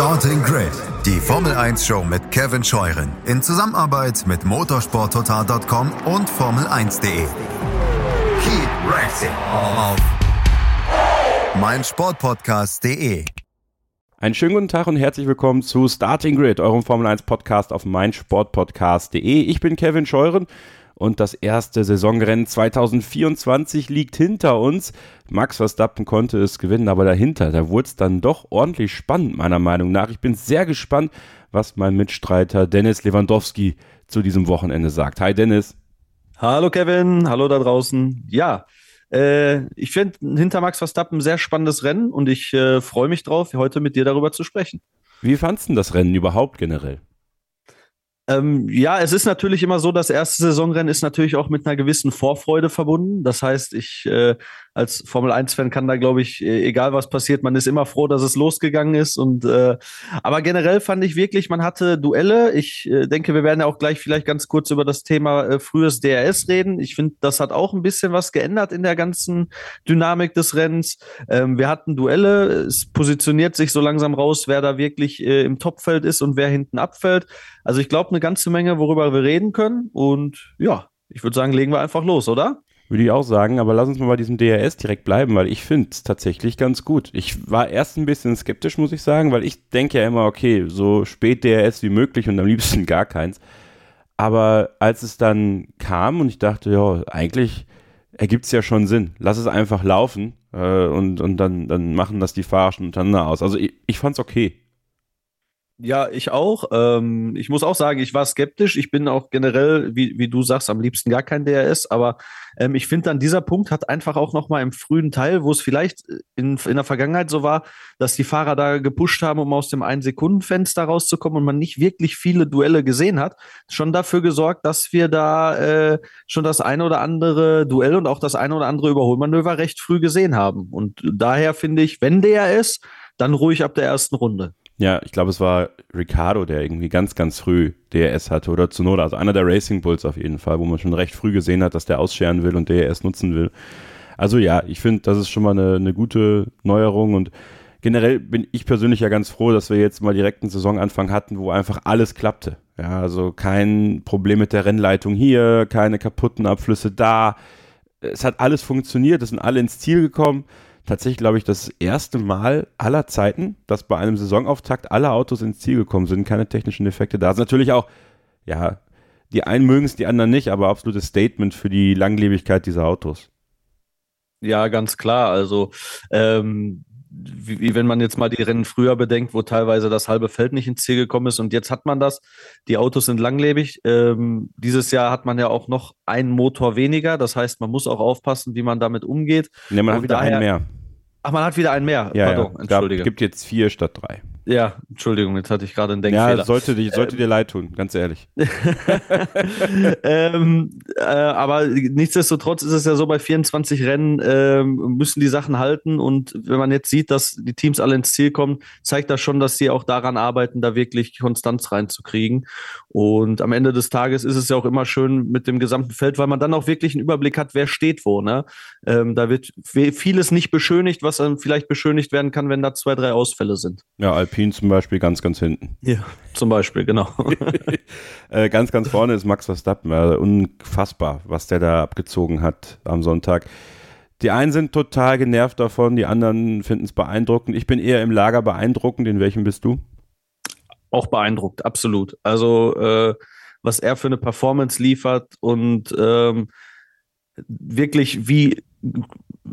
Starting Grid, die Formel 1 Show mit Kevin Scheuren in Zusammenarbeit mit motorsporttotal.com und Formel1.de. Keep racing auf meinsportpodcast.de. Einen schönen guten Tag und herzlich willkommen zu Starting Grid, eurem Formel 1 Podcast auf meinsportpodcast.de. Ich bin Kevin Scheuren und das erste Saisonrennen 2024 liegt hinter uns. Max Verstappen konnte es gewinnen, aber dahinter, da wurde es dann doch ordentlich spannend, meiner Meinung nach. Ich bin sehr gespannt, was mein Mitstreiter Dennis Lewandowski zu diesem Wochenende sagt. Hi Dennis. Hallo Kevin, hallo da draußen. Ja, äh, ich finde hinter Max Verstappen ein sehr spannendes Rennen und ich äh, freue mich drauf, heute mit dir darüber zu sprechen. Wie fandst du das Rennen überhaupt generell? Ähm, ja, es ist natürlich immer so, das erste Saisonrennen ist natürlich auch mit einer gewissen Vorfreude verbunden. Das heißt, ich äh, als Formel 1-Fan kann da, glaube ich, e-, egal was passiert, man ist immer froh, dass es losgegangen ist. Und äh, aber generell fand ich wirklich, man hatte Duelle. Ich äh, denke, wir werden ja auch gleich vielleicht ganz kurz über das Thema äh, frühes DRS reden. Ich finde, das hat auch ein bisschen was geändert in der ganzen Dynamik des Rennens. Ähm, wir hatten Duelle, es positioniert sich so langsam raus, wer da wirklich äh, im Topfeld ist und wer hinten abfällt. Also ich glaube, eine ganze Menge, worüber wir reden können. Und ja, ich würde sagen, legen wir einfach los, oder? Würde ich auch sagen, aber lass uns mal bei diesem DRS direkt bleiben, weil ich finde es tatsächlich ganz gut. Ich war erst ein bisschen skeptisch, muss ich sagen, weil ich denke ja immer, okay, so spät DRS wie möglich und am liebsten gar keins. Aber als es dann kam und ich dachte, ja, eigentlich ergibt es ja schon Sinn. Lass es einfach laufen äh, und, und dann, dann machen das die Fahrer schon untereinander aus. Also ich, ich es okay. Ja, ich auch. Ähm, ich muss auch sagen, ich war skeptisch. Ich bin auch generell, wie, wie du sagst, am liebsten gar kein DRS. Aber ähm, ich finde dann, dieser Punkt hat einfach auch noch mal im frühen Teil, wo es vielleicht in, in der Vergangenheit so war, dass die Fahrer da gepusht haben, um aus dem Ein-Sekunden-Fenster rauszukommen und man nicht wirklich viele Duelle gesehen hat, schon dafür gesorgt, dass wir da äh, schon das eine oder andere Duell und auch das eine oder andere Überholmanöver recht früh gesehen haben. Und daher finde ich, wenn DRS, dann ruhig ab der ersten Runde. Ja, ich glaube, es war Ricardo, der irgendwie ganz, ganz früh DRS hatte oder Zunoda, also einer der Racing Bulls auf jeden Fall, wo man schon recht früh gesehen hat, dass der ausscheren will und DRS nutzen will. Also ja, ich finde, das ist schon mal eine, eine gute Neuerung und generell bin ich persönlich ja ganz froh, dass wir jetzt mal direkt einen Saisonanfang hatten, wo einfach alles klappte. Ja, also kein Problem mit der Rennleitung hier, keine kaputten Abflüsse da. Es hat alles funktioniert, es sind alle ins Ziel gekommen tatsächlich, glaube ich, das erste Mal aller Zeiten, dass bei einem Saisonauftakt alle Autos ins Ziel gekommen sind, keine technischen Defekte da sind. Natürlich auch, ja, die einen mögen es, die anderen nicht, aber absolutes Statement für die Langlebigkeit dieser Autos. Ja, ganz klar. Also, ähm, wie, wie wenn man jetzt mal die Rennen früher bedenkt, wo teilweise das halbe Feld nicht ins Ziel gekommen ist und jetzt hat man das. Die Autos sind langlebig. Ähm, dieses Jahr hat man ja auch noch einen Motor weniger. Das heißt, man muss auch aufpassen, wie man damit umgeht. Ne, man und hat wieder daher, einen mehr. Ach, man hat wieder einen mehr. Ja, Pardon, ja. Entschuldige. Es gibt jetzt vier statt drei. Ja, Entschuldigung, jetzt hatte ich gerade einen Denkfehler. Ja, sollte, dich, sollte ähm, dir leid tun, ganz ehrlich. ähm, äh, aber nichtsdestotrotz ist es ja so, bei 24 Rennen äh, müssen die Sachen halten und wenn man jetzt sieht, dass die Teams alle ins Ziel kommen, zeigt das schon, dass sie auch daran arbeiten, da wirklich Konstanz reinzukriegen. Und am Ende des Tages ist es ja auch immer schön mit dem gesamten Feld, weil man dann auch wirklich einen Überblick hat, wer steht wo. Ne? Ähm, da wird vieles nicht beschönigt, was dann vielleicht beschönigt werden kann, wenn da zwei, drei Ausfälle sind. Ja, Alpine zum Beispiel ganz, ganz hinten. Ja, zum Beispiel, genau. äh, ganz, ganz vorne ist Max Verstappen. Äh, unfassbar, was der da abgezogen hat am Sonntag. Die einen sind total genervt davon, die anderen finden es beeindruckend. Ich bin eher im Lager beeindruckend. In welchem bist du? Auch beeindruckt, absolut. Also, äh, was er für eine Performance liefert und ähm, wirklich wie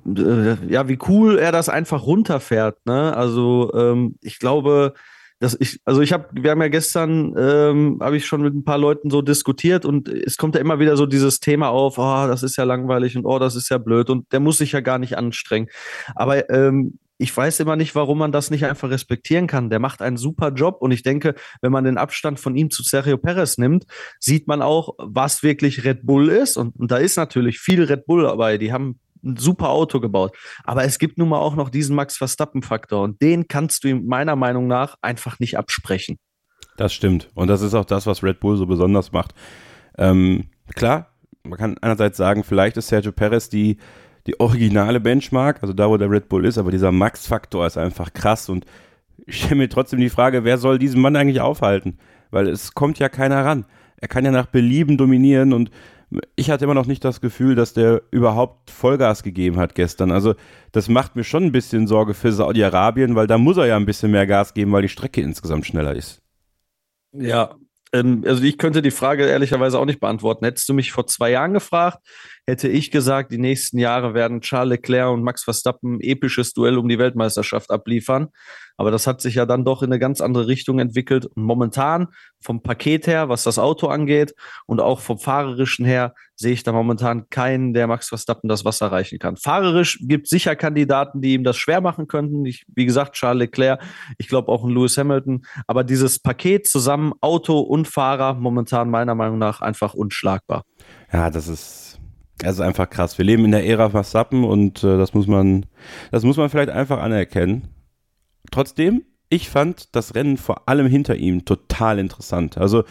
ja, wie cool er das einfach runterfährt. Ne? Also ähm, ich glaube, dass ich, also ich habe, wir haben ja gestern, ähm, habe ich schon mit ein paar Leuten so diskutiert und es kommt ja immer wieder so dieses Thema auf, oh, das ist ja langweilig und oh, das ist ja blöd und der muss sich ja gar nicht anstrengen. Aber ähm, ich weiß immer nicht, warum man das nicht einfach respektieren kann. Der macht einen super Job und ich denke, wenn man den Abstand von ihm zu Sergio Perez nimmt, sieht man auch, was wirklich Red Bull ist und, und da ist natürlich viel Red Bull dabei. Die haben ein super Auto gebaut. Aber es gibt nun mal auch noch diesen Max Verstappen-Faktor und den kannst du ihm meiner Meinung nach einfach nicht absprechen. Das stimmt. Und das ist auch das, was Red Bull so besonders macht. Ähm, klar, man kann einerseits sagen, vielleicht ist Sergio Perez die, die originale Benchmark, also da, wo der Red Bull ist, aber dieser Max-Faktor ist einfach krass und ich stelle mir trotzdem die Frage, wer soll diesen Mann eigentlich aufhalten? Weil es kommt ja keiner ran. Er kann ja nach Belieben dominieren und ich hatte immer noch nicht das Gefühl, dass der überhaupt Vollgas gegeben hat gestern. Also das macht mir schon ein bisschen Sorge für Saudi-Arabien, weil da muss er ja ein bisschen mehr Gas geben, weil die Strecke insgesamt schneller ist. Ja, ähm, also ich könnte die Frage ehrlicherweise auch nicht beantworten. Hättest du mich vor zwei Jahren gefragt, hätte ich gesagt, die nächsten Jahre werden Charles Leclerc und Max Verstappen ein episches Duell um die Weltmeisterschaft abliefern. Aber das hat sich ja dann doch in eine ganz andere Richtung entwickelt. Und momentan vom Paket her, was das Auto angeht und auch vom Fahrerischen her, sehe ich da momentan keinen, der Max Verstappen das Wasser reichen kann. Fahrerisch gibt sicher Kandidaten, die ihm das schwer machen könnten. Ich, wie gesagt, Charles Leclerc, ich glaube auch ein Lewis Hamilton. Aber dieses Paket zusammen, Auto und Fahrer, momentan meiner Meinung nach einfach unschlagbar. Ja, das ist, das ist einfach krass. Wir leben in der Ära Verstappen und äh, das muss man, das muss man vielleicht einfach anerkennen. Trotzdem, ich fand das Rennen vor allem hinter ihm total interessant. Also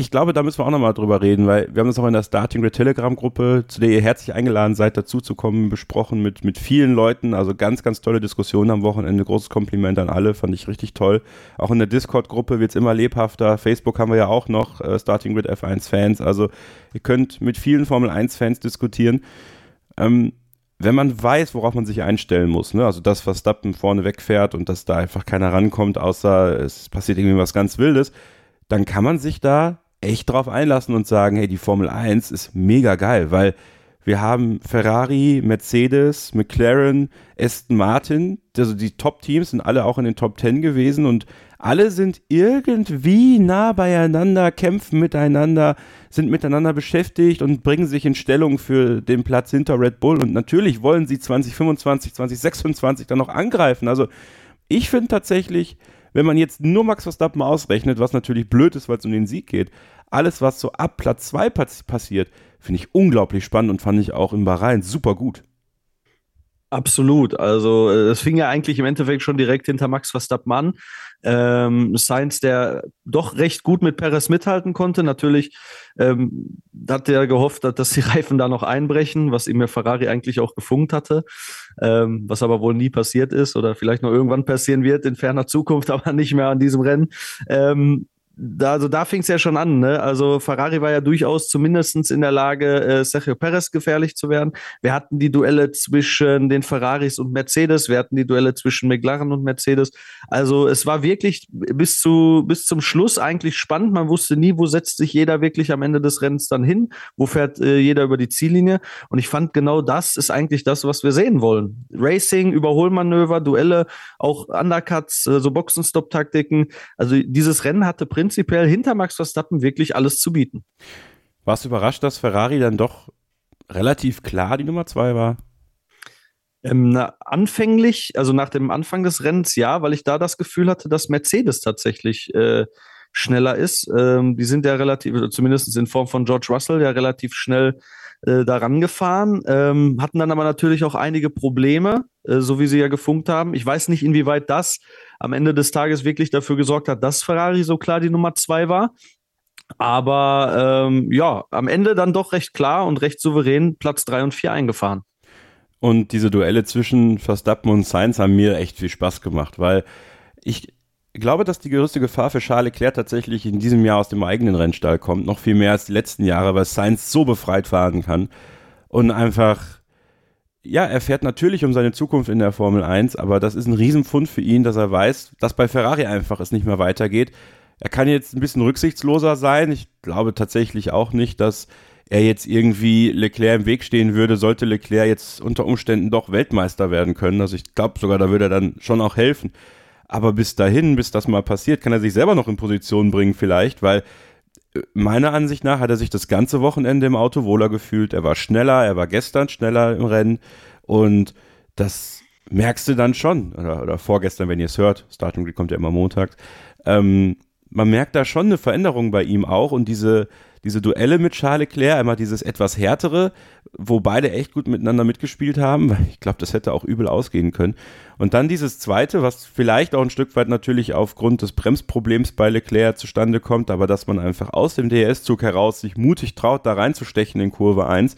ich glaube, da müssen wir auch nochmal drüber reden, weil wir haben das auch in der Starting Grid Telegram Gruppe, zu der ihr herzlich eingeladen seid, dazuzukommen, besprochen mit, mit vielen Leuten. Also ganz, ganz tolle Diskussionen am Wochenende. Großes Kompliment an alle, fand ich richtig toll. Auch in der Discord-Gruppe wird es immer lebhafter. Facebook haben wir ja auch noch, äh, Starting Grid F1 Fans. Also ihr könnt mit vielen Formel 1 Fans diskutieren. Ähm, wenn man weiß, worauf man sich einstellen muss, ne? also das, was Verstappen vorne wegfährt und dass da einfach keiner rankommt, außer es passiert irgendwie was ganz Wildes, dann kann man sich da echt drauf einlassen und sagen, hey, die Formel 1 ist mega geil, weil wir haben Ferrari, Mercedes, McLaren, Aston Martin, also die Top-Teams sind alle auch in den Top 10 gewesen und alle sind irgendwie nah beieinander, kämpfen miteinander, sind miteinander beschäftigt und bringen sich in Stellung für den Platz hinter Red Bull. Und natürlich wollen sie 2025, 2026 dann noch angreifen. Also ich finde tatsächlich, wenn man jetzt nur Max Verstappen ausrechnet, was natürlich blöd ist, weil es um den Sieg geht, alles, was so ab Platz 2 passiert, finde ich unglaublich spannend und fand ich auch in Bahrain super gut. Absolut. Also äh, es fing ja eigentlich im Endeffekt schon direkt hinter Max Verstappen an. Ähm, Sainz, der doch recht gut mit Perez mithalten konnte. Natürlich ähm, hat er gehofft, dass die Reifen da noch einbrechen, was ihm ja Ferrari eigentlich auch gefunkt hatte, ähm, was aber wohl nie passiert ist oder vielleicht noch irgendwann passieren wird in ferner Zukunft, aber nicht mehr an diesem Rennen. Ähm, da, also da fing es ja schon an. Ne? Also Ferrari war ja durchaus zumindest in der Lage, äh, Sergio Perez gefährlich zu werden. Wir hatten die Duelle zwischen den Ferraris und Mercedes. Wir hatten die Duelle zwischen McLaren und Mercedes. Also es war wirklich bis, zu, bis zum Schluss eigentlich spannend. Man wusste nie, wo setzt sich jeder wirklich am Ende des Rennens dann hin. Wo fährt äh, jeder über die Ziellinie. Und ich fand genau das ist eigentlich das, was wir sehen wollen. Racing, Überholmanöver, Duelle, auch Undercuts, äh, so Boxenstopp-Taktiken. Also dieses Rennen hatte prinzipiell prinzipiell hinter Max Verstappen wirklich alles zu bieten. Warst du überrascht, dass Ferrari dann doch relativ klar die Nummer zwei war? Ähm, na, anfänglich, also nach dem Anfang des Rennens ja, weil ich da das Gefühl hatte, dass Mercedes tatsächlich äh, schneller ist. Ähm, die sind ja relativ, also zumindest in Form von George Russell, ja relativ schnell äh, daran gefahren, ähm, hatten dann aber natürlich auch einige Probleme, äh, so wie sie ja gefunkt haben. Ich weiß nicht, inwieweit das am Ende des Tages wirklich dafür gesorgt hat, dass Ferrari so klar die Nummer zwei war. Aber ähm, ja, am Ende dann doch recht klar und recht souverän Platz drei und vier eingefahren. Und diese Duelle zwischen Verstappen und Sainz haben mir echt viel Spaß gemacht, weil ich glaube, dass die größte Gefahr für Charles Leclerc tatsächlich in diesem Jahr aus dem eigenen Rennstall kommt, noch viel mehr als die letzten Jahre, weil Sainz so befreit fahren kann und einfach ja, er fährt natürlich um seine Zukunft in der Formel 1, aber das ist ein Riesenfund für ihn, dass er weiß, dass bei Ferrari einfach es nicht mehr weitergeht. Er kann jetzt ein bisschen rücksichtsloser sein. Ich glaube tatsächlich auch nicht, dass er jetzt irgendwie Leclerc im Weg stehen würde, sollte Leclerc jetzt unter Umständen doch Weltmeister werden können. Also ich glaube sogar, da würde er dann schon auch helfen. Aber bis dahin, bis das mal passiert, kann er sich selber noch in Position bringen vielleicht, weil äh, meiner Ansicht nach hat er sich das ganze Wochenende im Auto wohler gefühlt. Er war schneller, er war gestern schneller im Rennen. Und das merkst du dann schon, oder, oder vorgestern, wenn ihr es hört, Starting Grid kommt ja immer montags, ähm, man merkt da schon eine Veränderung bei ihm auch. Und diese, diese Duelle mit Charles Leclerc, einmal dieses etwas härtere, wo beide echt gut miteinander mitgespielt haben, ich glaube, das hätte auch übel ausgehen können. Und dann dieses zweite, was vielleicht auch ein Stück weit natürlich aufgrund des Bremsproblems bei Leclerc zustande kommt, aber dass man einfach aus dem DRS-Zug heraus sich mutig traut, da reinzustechen in Kurve 1.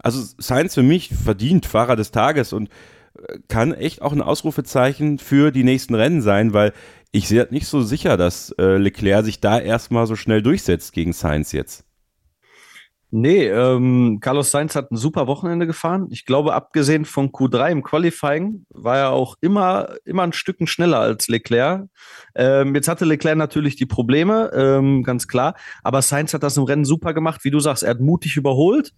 Also Sainz für mich verdient Fahrer des Tages und kann echt auch ein Ausrufezeichen für die nächsten Rennen sein, weil ich sehe nicht so sicher, dass äh, Leclerc sich da erstmal so schnell durchsetzt gegen Sainz jetzt. Nee, ähm, Carlos Sainz hat ein super Wochenende gefahren. Ich glaube, abgesehen von Q3 im Qualifying war er auch immer, immer ein Stück schneller als Leclerc. Ähm, jetzt hatte Leclerc natürlich die Probleme, ähm, ganz klar. Aber Sainz hat das im Rennen super gemacht. Wie du sagst, er hat mutig überholt.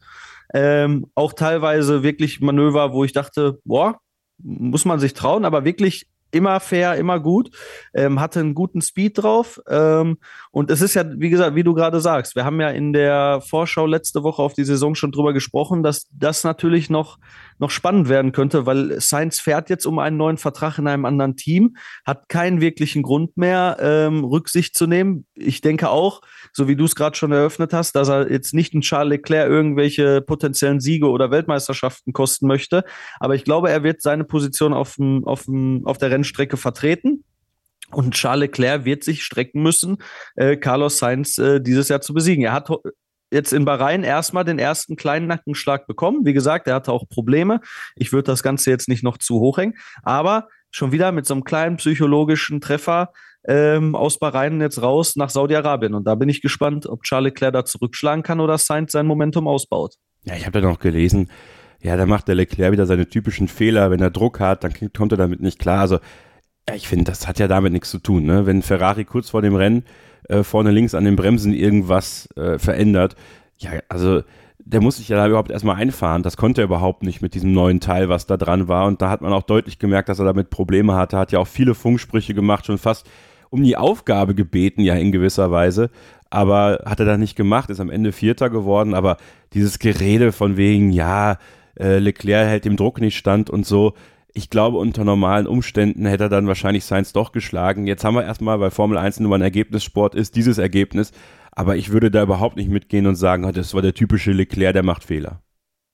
Ähm, auch teilweise wirklich Manöver, wo ich dachte, boah, muss man sich trauen, aber wirklich immer fair, immer gut, ähm, hatte einen guten Speed drauf. Ähm, und es ist ja, wie gesagt, wie du gerade sagst, wir haben ja in der Vorschau letzte Woche auf die Saison schon drüber gesprochen, dass das natürlich noch, noch spannend werden könnte, weil Sainz fährt jetzt um einen neuen Vertrag in einem anderen Team, hat keinen wirklichen Grund mehr, ähm, Rücksicht zu nehmen. Ich denke auch, so wie du es gerade schon eröffnet hast, dass er jetzt nicht ein Charles Leclerc irgendwelche potenziellen Siege oder Weltmeisterschaften kosten möchte. Aber ich glaube, er wird seine Position auf, dem, auf, dem, auf der Rennstrecke vertreten. Und Charles Leclerc wird sich strecken müssen, äh, Carlos Sainz äh, dieses Jahr zu besiegen. Er hat jetzt in Bahrain erstmal den ersten kleinen Nackenschlag bekommen. Wie gesagt, er hatte auch Probleme. Ich würde das Ganze jetzt nicht noch zu hoch hängen, aber schon wieder mit so einem kleinen psychologischen Treffer ähm, aus Bahrain jetzt raus nach Saudi-Arabien. Und da bin ich gespannt, ob Charles Leclerc da zurückschlagen kann oder Sainz sein Momentum ausbaut. Ja, ich habe da noch gelesen, ja, da macht der Leclerc wieder seine typischen Fehler. Wenn er Druck hat, dann kommt er damit nicht klar. Also, ich finde, das hat ja damit nichts zu tun. Ne? Wenn Ferrari kurz vor dem Rennen äh, vorne links an den Bremsen irgendwas äh, verändert, ja, also der muss sich ja da überhaupt erstmal einfahren. Das konnte er überhaupt nicht mit diesem neuen Teil, was da dran war. Und da hat man auch deutlich gemerkt, dass er damit Probleme hatte. Hat ja auch viele Funksprüche gemacht, schon fast um die Aufgabe gebeten, ja in gewisser Weise. Aber hat er da nicht gemacht, ist am Ende Vierter geworden. Aber dieses Gerede von wegen, ja, äh, Leclerc hält dem Druck nicht stand und so. Ich glaube, unter normalen Umständen hätte er dann wahrscheinlich Sainz doch geschlagen. Jetzt haben wir erstmal, weil Formel 1 nur ein Ergebnissport ist, dieses Ergebnis. Aber ich würde da überhaupt nicht mitgehen und sagen, das war der typische Leclerc, der macht Fehler.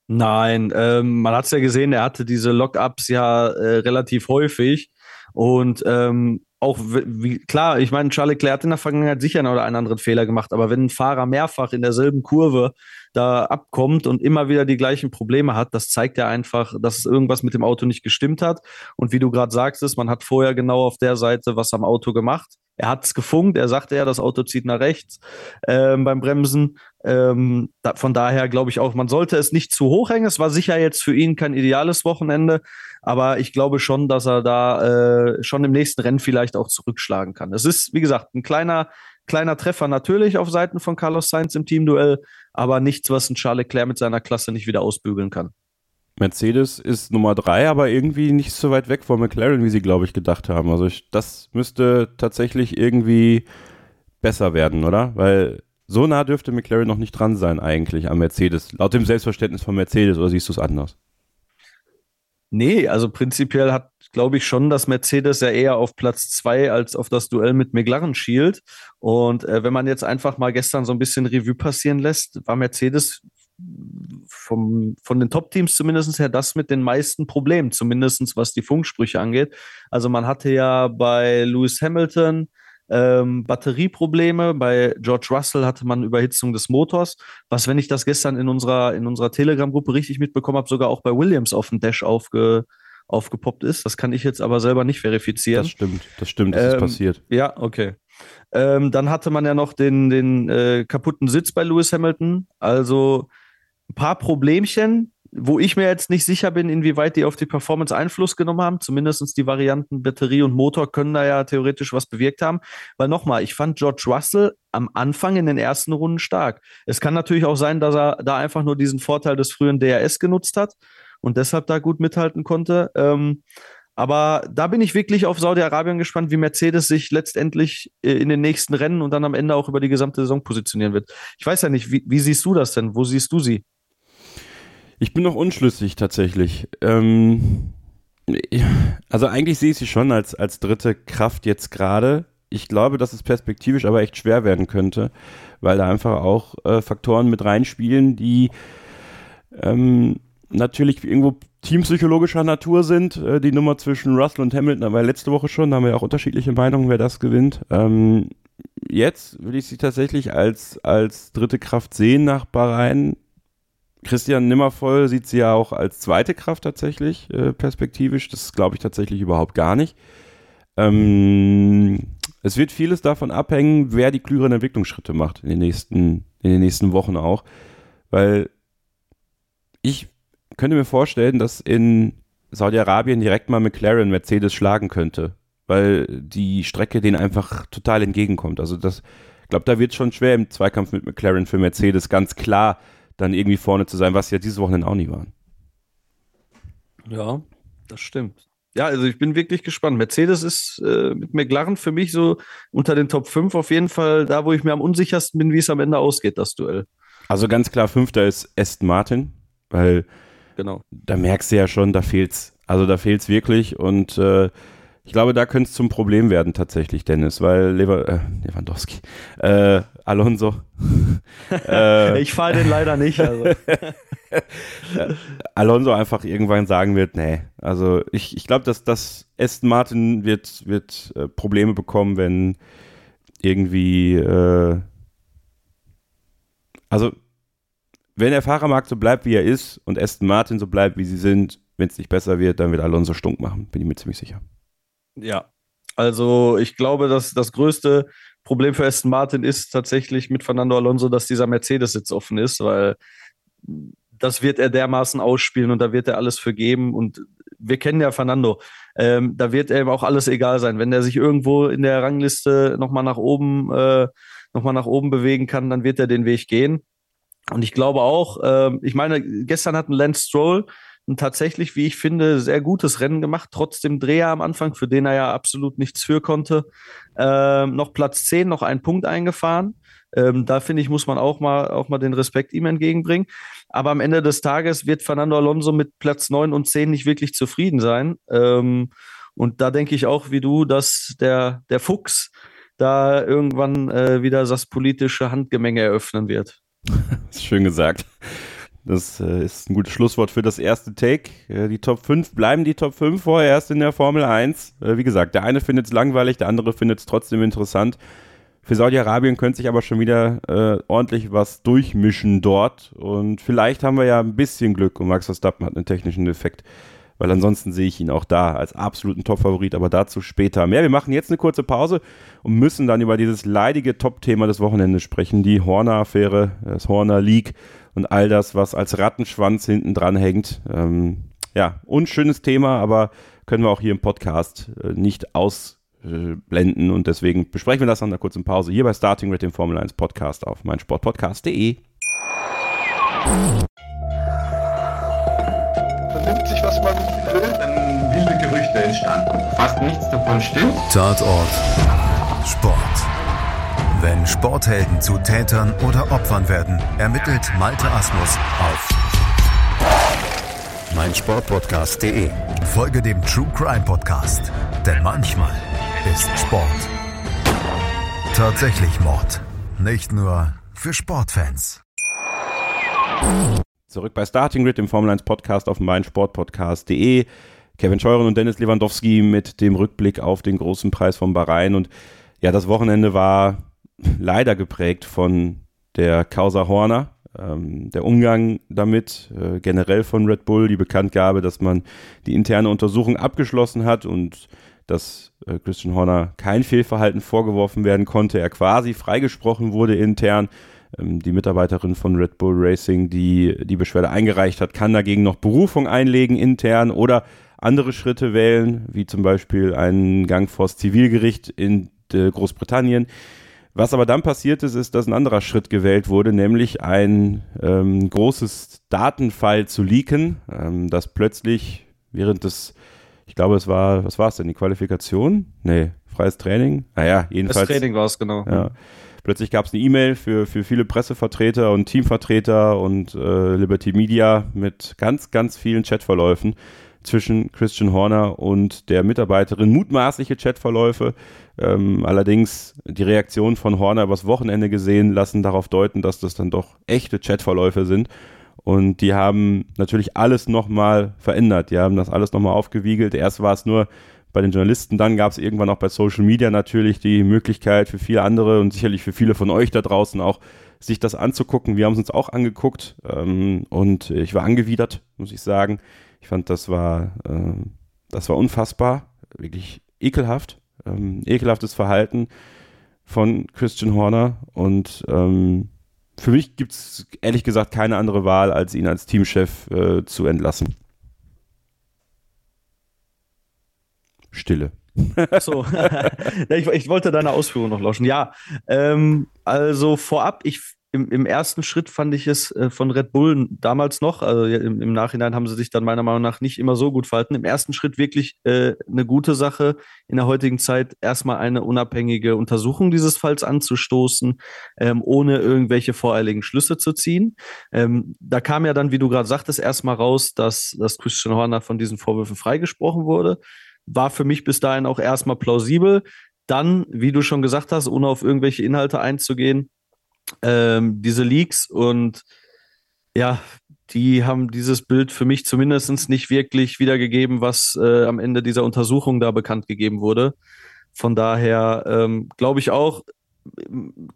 Nein, ähm, man hat es ja gesehen, er hatte diese Lockups ja äh, relativ häufig. Und ähm, auch wie, klar, ich meine, Charles Leclerc hat in der Vergangenheit sicher einen oder einen anderen Fehler gemacht, aber wenn ein Fahrer mehrfach in derselben Kurve da abkommt und immer wieder die gleichen Probleme hat, das zeigt ja einfach, dass es irgendwas mit dem Auto nicht gestimmt hat. Und wie du gerade sagst, man hat vorher genau auf der Seite was am Auto gemacht. Er hat es gefunkt, er sagte ja, das Auto zieht nach rechts ähm, beim Bremsen. Ähm, da, von daher glaube ich auch, man sollte es nicht zu hoch hängen. Es war sicher jetzt für ihn kein ideales Wochenende, aber ich glaube schon, dass er da äh, schon im nächsten Rennen vielleicht auch zurückschlagen kann. Es ist, wie gesagt, ein kleiner, kleiner Treffer natürlich auf Seiten von Carlos Sainz im Teamduell, aber nichts, was ein Charles Leclerc mit seiner Klasse nicht wieder ausbügeln kann. Mercedes ist Nummer drei, aber irgendwie nicht so weit weg von McLaren, wie sie, glaube ich, gedacht haben. Also ich, das müsste tatsächlich irgendwie besser werden, oder? Weil so nah dürfte McLaren noch nicht dran sein eigentlich am Mercedes, laut dem Selbstverständnis von Mercedes, oder siehst du es anders? Nee, also prinzipiell hat, glaube ich, schon, dass Mercedes ja eher auf Platz zwei als auf das Duell mit McLaren schielt. Und äh, wenn man jetzt einfach mal gestern so ein bisschen Revue passieren lässt, war Mercedes vom, von den Top-Teams zumindest her das mit den meisten Problemen, zumindest was die Funksprüche angeht. Also man hatte ja bei Lewis Hamilton, ähm, Batterieprobleme. Bei George Russell hatte man Überhitzung des Motors, was, wenn ich das gestern in unserer, in unserer Telegram-Gruppe richtig mitbekommen habe, sogar auch bei Williams auf dem Dash aufge, aufgepoppt ist. Das kann ich jetzt aber selber nicht verifizieren. Das stimmt, das stimmt, das ähm, ist passiert. Ja, okay. Ähm, dann hatte man ja noch den, den äh, kaputten Sitz bei Lewis Hamilton. Also ein paar Problemchen, wo ich mir jetzt nicht sicher bin, inwieweit die auf die Performance Einfluss genommen haben. Zumindest die Varianten Batterie und Motor können da ja theoretisch was bewirkt haben. Weil nochmal, ich fand George Russell am Anfang in den ersten Runden stark. Es kann natürlich auch sein, dass er da einfach nur diesen Vorteil des frühen DRS genutzt hat und deshalb da gut mithalten konnte. Ähm, aber da bin ich wirklich auf Saudi-Arabien gespannt, wie Mercedes sich letztendlich äh, in den nächsten Rennen und dann am Ende auch über die gesamte Saison positionieren wird. Ich weiß ja nicht, wie, wie siehst du das denn? Wo siehst du sie? Ich bin noch unschlüssig tatsächlich. Ähm, also eigentlich sehe ich sie schon als, als dritte Kraft jetzt gerade. Ich glaube, dass es perspektivisch aber echt schwer werden könnte, weil da einfach auch äh, Faktoren mit reinspielen, die ähm, natürlich irgendwo teampsychologischer Natur sind. Äh, die Nummer zwischen Russell und Hamilton, aber letzte Woche schon, da haben wir ja auch unterschiedliche Meinungen, wer das gewinnt. Ähm, jetzt würde ich sie tatsächlich als, als dritte Kraft sehen nach Bahrain Christian Nimmervoll sieht sie ja auch als zweite Kraft tatsächlich äh, perspektivisch. Das glaube ich tatsächlich überhaupt gar nicht. Ähm, es wird vieles davon abhängen, wer die klügeren Entwicklungsschritte macht in den nächsten, in den nächsten Wochen auch. Weil ich könnte mir vorstellen, dass in Saudi-Arabien direkt mal McLaren Mercedes schlagen könnte, weil die Strecke denen einfach total entgegenkommt. Also das, ich glaube, da wird es schon schwer im Zweikampf mit McLaren für Mercedes ganz klar dann irgendwie vorne zu sein, was sie ja dieses Wochenende auch nie waren. Ja, das stimmt. Ja, also ich bin wirklich gespannt. Mercedes ist äh, mit McLaren für mich so unter den Top 5 auf jeden Fall da, wo ich mir am unsichersten bin, wie es am Ende ausgeht, das Duell. Also ganz klar, fünfter ist Aston Martin, weil genau. da merkst du ja schon, da fehlt's. Also da fehlt's wirklich und äh, ich glaube, da könnte es zum Problem werden tatsächlich, Dennis, weil Lever, äh, Lewandowski, äh, Alonso. äh, ich fahre den leider nicht. Also. Alonso einfach irgendwann sagen wird, nee, also ich, ich glaube, dass das Aston Martin wird, wird äh, Probleme bekommen, wenn irgendwie, äh, also wenn der Fahrermarkt so bleibt, wie er ist und Aston Martin so bleibt, wie sie sind, wenn es nicht besser wird, dann wird Alonso stunk machen, bin ich mir ziemlich sicher. Ja, also ich glaube, dass das größte Problem für Aston Martin ist tatsächlich mit Fernando Alonso, dass dieser Mercedes-Sitz offen ist, weil das wird er dermaßen ausspielen und da wird er alles für geben. Und wir kennen ja Fernando. Ähm, da wird ihm auch alles egal sein. Wenn er sich irgendwo in der Rangliste nochmal nach oben, äh, nochmal nach oben bewegen kann, dann wird er den Weg gehen. Und ich glaube auch, äh, ich meine, gestern hat ein Lance Stroll ein tatsächlich, wie ich finde, sehr gutes Rennen gemacht, trotzdem Dreher am Anfang, für den er ja absolut nichts für konnte. Ähm, noch Platz 10, noch einen Punkt eingefahren. Ähm, da finde ich, muss man auch mal, auch mal den Respekt ihm entgegenbringen. Aber am Ende des Tages wird Fernando Alonso mit Platz 9 und 10 nicht wirklich zufrieden sein. Ähm, und da denke ich auch wie du, dass der, der Fuchs da irgendwann äh, wieder das politische Handgemenge eröffnen wird. Schön gesagt. Das äh, ist ein gutes Schlusswort für das erste Take. Äh, die Top 5 bleiben die Top 5 vorerst in der Formel 1. Äh, wie gesagt, der eine findet es langweilig, der andere findet es trotzdem interessant. Für Saudi-Arabien könnte sich aber schon wieder ordentlich was durchmischen dort. Und vielleicht haben wir ja ein bisschen Glück und Max Verstappen hat einen technischen Effekt. Weil ansonsten sehe ich ihn auch da als absoluten Top-Favorit, aber dazu später mehr. Wir machen jetzt eine kurze Pause und müssen dann über dieses leidige Top-Thema des Wochenendes sprechen, die Horner-Affäre, das Horner-Leak und all das, was als Rattenschwanz hinten dran hängt. Ähm, ja, unschönes Thema, aber können wir auch hier im Podcast äh, nicht ausblenden und deswegen besprechen wir das nach einer kurzen Pause hier bei Starting with dem Formel 1 Podcast auf meinsportpodcast.de. Vernimmt sich, was man will, dann wilde Gerüchte entstanden. Fast nichts davon stimmt. Tatort Sport. Wenn Sporthelden zu Tätern oder Opfern werden, ermittelt Malte Asmus auf meinsportpodcast.de. Folge dem True Crime Podcast, denn manchmal ist Sport tatsächlich Mord. Nicht nur für Sportfans. Zurück bei Starting Grid, dem Formel 1 Podcast auf meinsportpodcast.de. Kevin Scheuren und Dennis Lewandowski mit dem Rückblick auf den großen Preis von Bahrain. Und ja, das Wochenende war leider geprägt von der Causa Horner. Ähm, der Umgang damit, äh, generell von Red Bull, die Bekanntgabe, dass man die interne Untersuchung abgeschlossen hat und dass äh, Christian Horner kein Fehlverhalten vorgeworfen werden konnte, er quasi freigesprochen wurde intern. Ähm, die Mitarbeiterin von Red Bull Racing, die die Beschwerde eingereicht hat, kann dagegen noch Berufung einlegen intern oder andere Schritte wählen, wie zum Beispiel einen Gang vors Zivilgericht in äh, Großbritannien. Was aber dann passiert ist, ist, dass ein anderer Schritt gewählt wurde, nämlich ein ähm, großes Datenfile zu leaken, ähm, das plötzlich während des, ich glaube, es war, was war es denn, die Qualifikation? Nee, freies Training? Naja, jedenfalls. Das Training war es, genau. Ja. Plötzlich gab es eine E-Mail für, für viele Pressevertreter und Teamvertreter und äh, Liberty Media mit ganz, ganz vielen Chatverläufen zwischen Christian Horner und der Mitarbeiterin. Mutmaßliche Chatverläufe. Ähm, allerdings die Reaktion von Horner übers Wochenende gesehen lassen darauf deuten, dass das dann doch echte Chatverläufe sind. Und die haben natürlich alles nochmal verändert. Die haben das alles nochmal aufgewiegelt. Erst war es nur bei den Journalisten, dann gab es irgendwann auch bei Social Media natürlich die Möglichkeit für viele andere und sicherlich für viele von euch da draußen auch sich das anzugucken. Wir haben es uns auch angeguckt ähm, und ich war angewidert, muss ich sagen. Ich fand, das war, äh, das war unfassbar, wirklich ekelhaft, ähm, ekelhaftes Verhalten von Christian Horner und ähm, für mich gibt es ehrlich gesagt keine andere Wahl, als ihn als Teamchef äh, zu entlassen. Stille. so, ich, ich, wollte deine Ausführung noch lauschen. Ja, ähm, also vorab, ich im, im, ersten Schritt fand ich es äh, von Red Bull damals noch, also im, im, Nachhinein haben sie sich dann meiner Meinung nach nicht immer so gut verhalten. Im ersten Schritt wirklich äh, eine gute Sache, in der heutigen Zeit erstmal eine unabhängige Untersuchung dieses Falls anzustoßen, ähm, ohne irgendwelche voreiligen Schlüsse zu ziehen. Ähm, da kam ja dann, wie du gerade sagtest, erstmal raus, dass, dass Christian Horner von diesen Vorwürfen freigesprochen wurde. War für mich bis dahin auch erstmal plausibel. Dann, wie du schon gesagt hast, ohne auf irgendwelche Inhalte einzugehen, ähm, diese Leaks und ja, die haben dieses Bild für mich zumindest nicht wirklich wiedergegeben, was äh, am Ende dieser Untersuchung da bekannt gegeben wurde. Von daher ähm, glaube ich auch,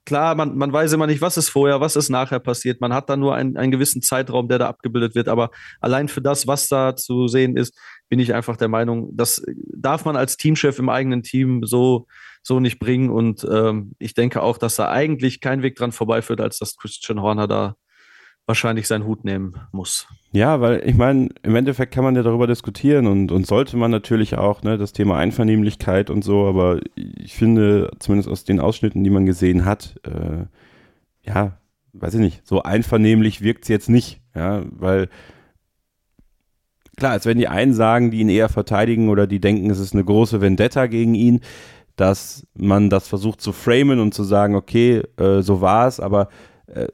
klar, man, man weiß immer nicht, was ist vorher, was ist nachher passiert. Man hat da nur einen, einen gewissen Zeitraum, der da abgebildet wird. Aber allein für das, was da zu sehen ist, bin ich einfach der Meinung, das darf man als Teamchef im eigenen Team so so nicht bringen. Und ähm, ich denke auch, dass da eigentlich kein Weg dran vorbeiführt, als dass Christian Horner da wahrscheinlich seinen Hut nehmen muss. Ja, weil ich meine, im Endeffekt kann man ja darüber diskutieren und, und sollte man natürlich auch, ne, das Thema Einvernehmlichkeit und so, aber ich finde, zumindest aus den Ausschnitten, die man gesehen hat, äh, ja, weiß ich nicht, so einvernehmlich wirkt es jetzt nicht, ja, weil klar, als wenn die einen sagen, die ihn eher verteidigen oder die denken, es ist eine große Vendetta gegen ihn, dass man das versucht zu framen und zu sagen, okay, äh, so war es, aber äh,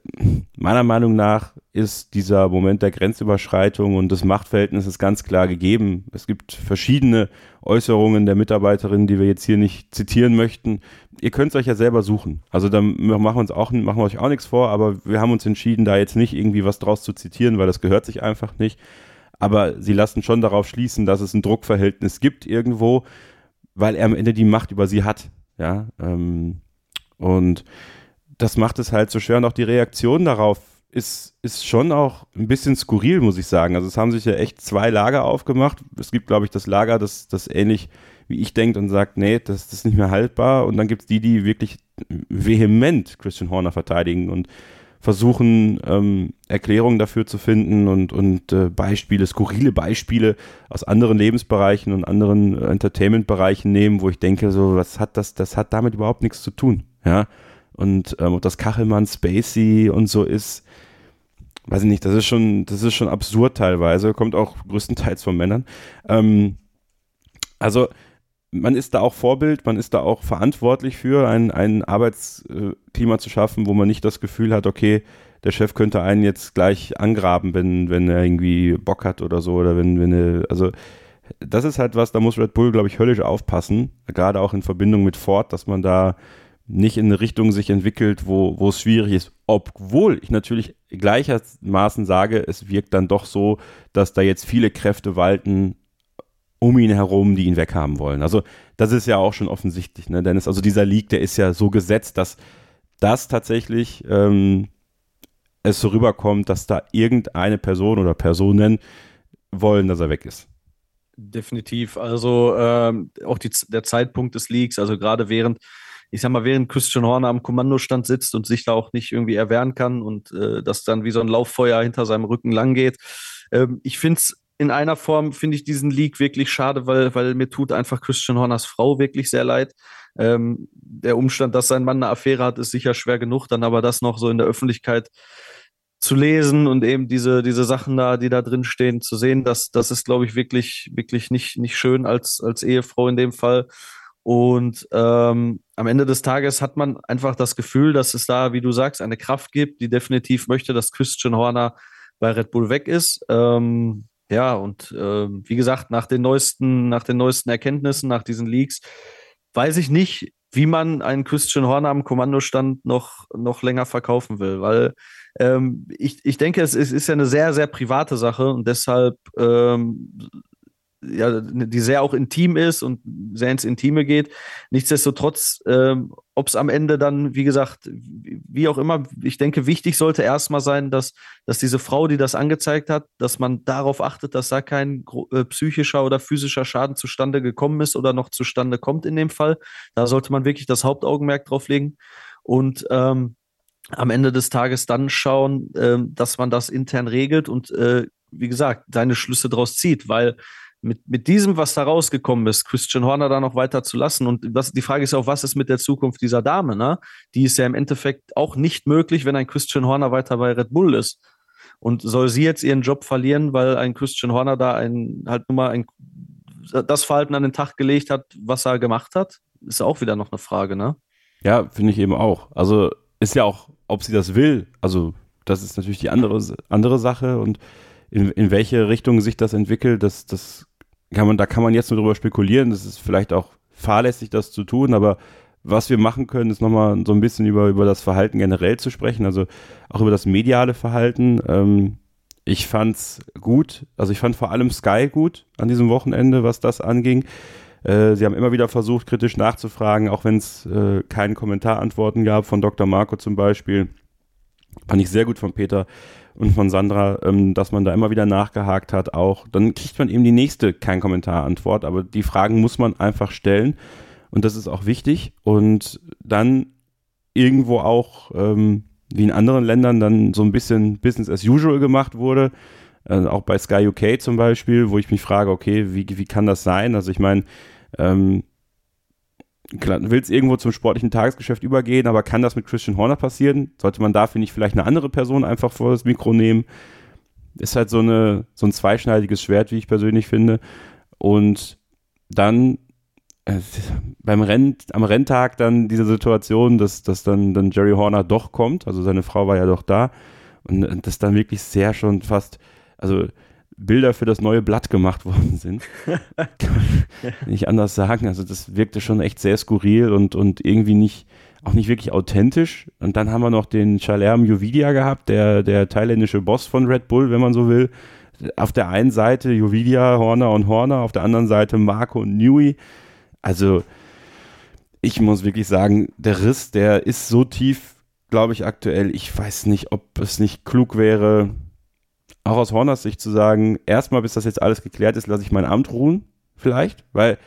meiner Meinung nach ist dieser Moment der Grenzüberschreitung und des Machtverhältnisses ganz klar gegeben. Es gibt verschiedene Äußerungen der Mitarbeiterin, die wir jetzt hier nicht zitieren möchten. Ihr könnt es euch ja selber suchen. Also da machen wir uns auch, machen wir euch auch nichts vor, aber wir haben uns entschieden, da jetzt nicht irgendwie was draus zu zitieren, weil das gehört sich einfach nicht. Aber sie lassen schon darauf schließen, dass es ein Druckverhältnis gibt irgendwo weil er am Ende die Macht über sie hat. Ja, ähm, und das macht es halt so schwer und auch die Reaktion darauf ist, ist schon auch ein bisschen skurril, muss ich sagen. Also es haben sich ja echt zwei Lager aufgemacht. Es gibt, glaube ich, das Lager, das, das ähnlich wie ich denkt und sagt, nee, das, das ist nicht mehr haltbar. Und dann gibt es die, die wirklich vehement Christian Horner verteidigen und versuchen, ähm, Erklärungen dafür zu finden und, und äh, Beispiele, skurrile Beispiele aus anderen Lebensbereichen und anderen Entertainment-Bereichen nehmen, wo ich denke, so, was hat das, das hat damit überhaupt nichts zu tun, ja. Und ähm, ob das Kachelmann Spacey und so ist, weiß ich nicht, das ist schon, das ist schon absurd teilweise, kommt auch größtenteils von Männern. Ähm, also, man ist da auch Vorbild, man ist da auch verantwortlich für, ein, ein Arbeitsklima zu schaffen, wo man nicht das Gefühl hat, okay, der Chef könnte einen jetzt gleich angraben, wenn, wenn er irgendwie Bock hat oder so, oder wenn, wenn er, also das ist halt was, da muss Red Bull, glaube ich, höllisch aufpassen, gerade auch in Verbindung mit Ford, dass man da nicht in eine Richtung sich entwickelt, wo, wo es schwierig ist. Obwohl ich natürlich gleichermaßen sage, es wirkt dann doch so, dass da jetzt viele Kräfte walten, um ihn herum, die ihn weghaben wollen. Also das ist ja auch schon offensichtlich, ne, Dennis? Also dieser Leak, der ist ja so gesetzt, dass das tatsächlich ähm, es so rüberkommt, dass da irgendeine Person oder Personen wollen, dass er weg ist. Definitiv. Also ähm, auch die, der Zeitpunkt des Leaks, also gerade während, ich sag mal, während Christian Horner am Kommandostand sitzt und sich da auch nicht irgendwie erwehren kann und äh, das dann wie so ein Lauffeuer hinter seinem Rücken lang geht. Ähm, ich finde es in einer Form finde ich diesen Leak wirklich schade, weil, weil mir tut einfach Christian Horners Frau wirklich sehr leid. Ähm, der Umstand, dass sein Mann eine Affäre hat, ist sicher schwer genug, dann aber das noch so in der Öffentlichkeit zu lesen und eben diese, diese Sachen da, die da drin stehen, zu sehen, das, das ist, glaube ich, wirklich, wirklich nicht, nicht schön als, als Ehefrau in dem Fall. Und ähm, am Ende des Tages hat man einfach das Gefühl, dass es da, wie du sagst, eine Kraft gibt, die definitiv möchte, dass Christian Horner bei Red Bull weg ist. Ähm, ja, und äh, wie gesagt, nach den neuesten, nach den neuesten Erkenntnissen, nach diesen Leaks, weiß ich nicht, wie man einen Christian Horner am Kommandostand noch, noch länger verkaufen will, weil ähm, ich, ich denke, es ist, ist ja eine sehr, sehr private Sache und deshalb ähm, ja, die sehr auch intim ist und sehr ins Intime geht. Nichtsdestotrotz, ähm, ob es am Ende dann, wie gesagt, wie auch immer, ich denke, wichtig sollte erstmal sein, dass, dass diese Frau, die das angezeigt hat, dass man darauf achtet, dass da kein äh, psychischer oder physischer Schaden zustande gekommen ist oder noch zustande kommt in dem Fall. Da sollte man wirklich das Hauptaugenmerk drauf legen. Und ähm, am Ende des Tages dann schauen, äh, dass man das intern regelt und äh, wie gesagt, seine Schlüsse daraus zieht, weil mit, mit diesem, was da rausgekommen ist, Christian Horner da noch weiter zu lassen. Und was, die Frage ist auch, was ist mit der Zukunft dieser Dame? Ne? Die ist ja im Endeffekt auch nicht möglich, wenn ein Christian Horner weiter bei Red Bull ist. Und soll sie jetzt ihren Job verlieren, weil ein Christian Horner da ein, halt nur mal ein, das Verhalten an den Tag gelegt hat, was er gemacht hat? Ist auch wieder noch eine Frage, ne? Ja, finde ich eben auch. Also ist ja auch, ob sie das will. Also das ist natürlich die andere, andere Sache und in, in welche Richtung sich das entwickelt, das, das kann man, da kann man jetzt nur drüber spekulieren. Das ist vielleicht auch fahrlässig, das zu tun, aber was wir machen können, ist nochmal so ein bisschen über, über das Verhalten generell zu sprechen, also auch über das mediale Verhalten. Ähm, ich fand's gut, also ich fand vor allem Sky gut an diesem Wochenende, was das anging. Äh, sie haben immer wieder versucht, kritisch nachzufragen, auch wenn es äh, keine Kommentarantworten gab, von Dr. Marco zum Beispiel. Fand ich sehr gut von Peter und von Sandra, ähm, dass man da immer wieder nachgehakt hat auch. Dann kriegt man eben die nächste kein Kommentar-Antwort, aber die Fragen muss man einfach stellen und das ist auch wichtig und dann irgendwo auch, ähm, wie in anderen Ländern, dann so ein bisschen Business as usual gemacht wurde. Äh, auch bei Sky UK zum Beispiel, wo ich mich frage, okay, wie, wie kann das sein? Also ich meine, ähm, du willst irgendwo zum sportlichen Tagesgeschäft übergehen, aber kann das mit Christian Horner passieren? Sollte man dafür nicht vielleicht eine andere Person einfach vor das Mikro nehmen? Ist halt so, eine, so ein zweischneidiges Schwert, wie ich persönlich finde. Und dann äh, beim Renn, am Renntag dann diese Situation, dass, dass dann, dann Jerry Horner doch kommt, also seine Frau war ja doch da und das dann wirklich sehr schon fast, also Bilder für das neue Blatt gemacht worden sind. Kann man nicht anders sagen. Also das wirkte schon echt sehr skurril und, und irgendwie nicht, auch nicht wirklich authentisch. Und dann haben wir noch den Chalerm Jovidia gehabt, der, der thailändische Boss von Red Bull, wenn man so will. Auf der einen Seite Jovidia, Horner und Horner, auf der anderen Seite Marco und Nui. Also ich muss wirklich sagen, der Riss, der ist so tief, glaube ich, aktuell. Ich weiß nicht, ob es nicht klug wäre, auch aus Horners Sicht zu sagen, erstmal, bis das jetzt alles geklärt ist, lasse ich mein Amt ruhen, vielleicht, weil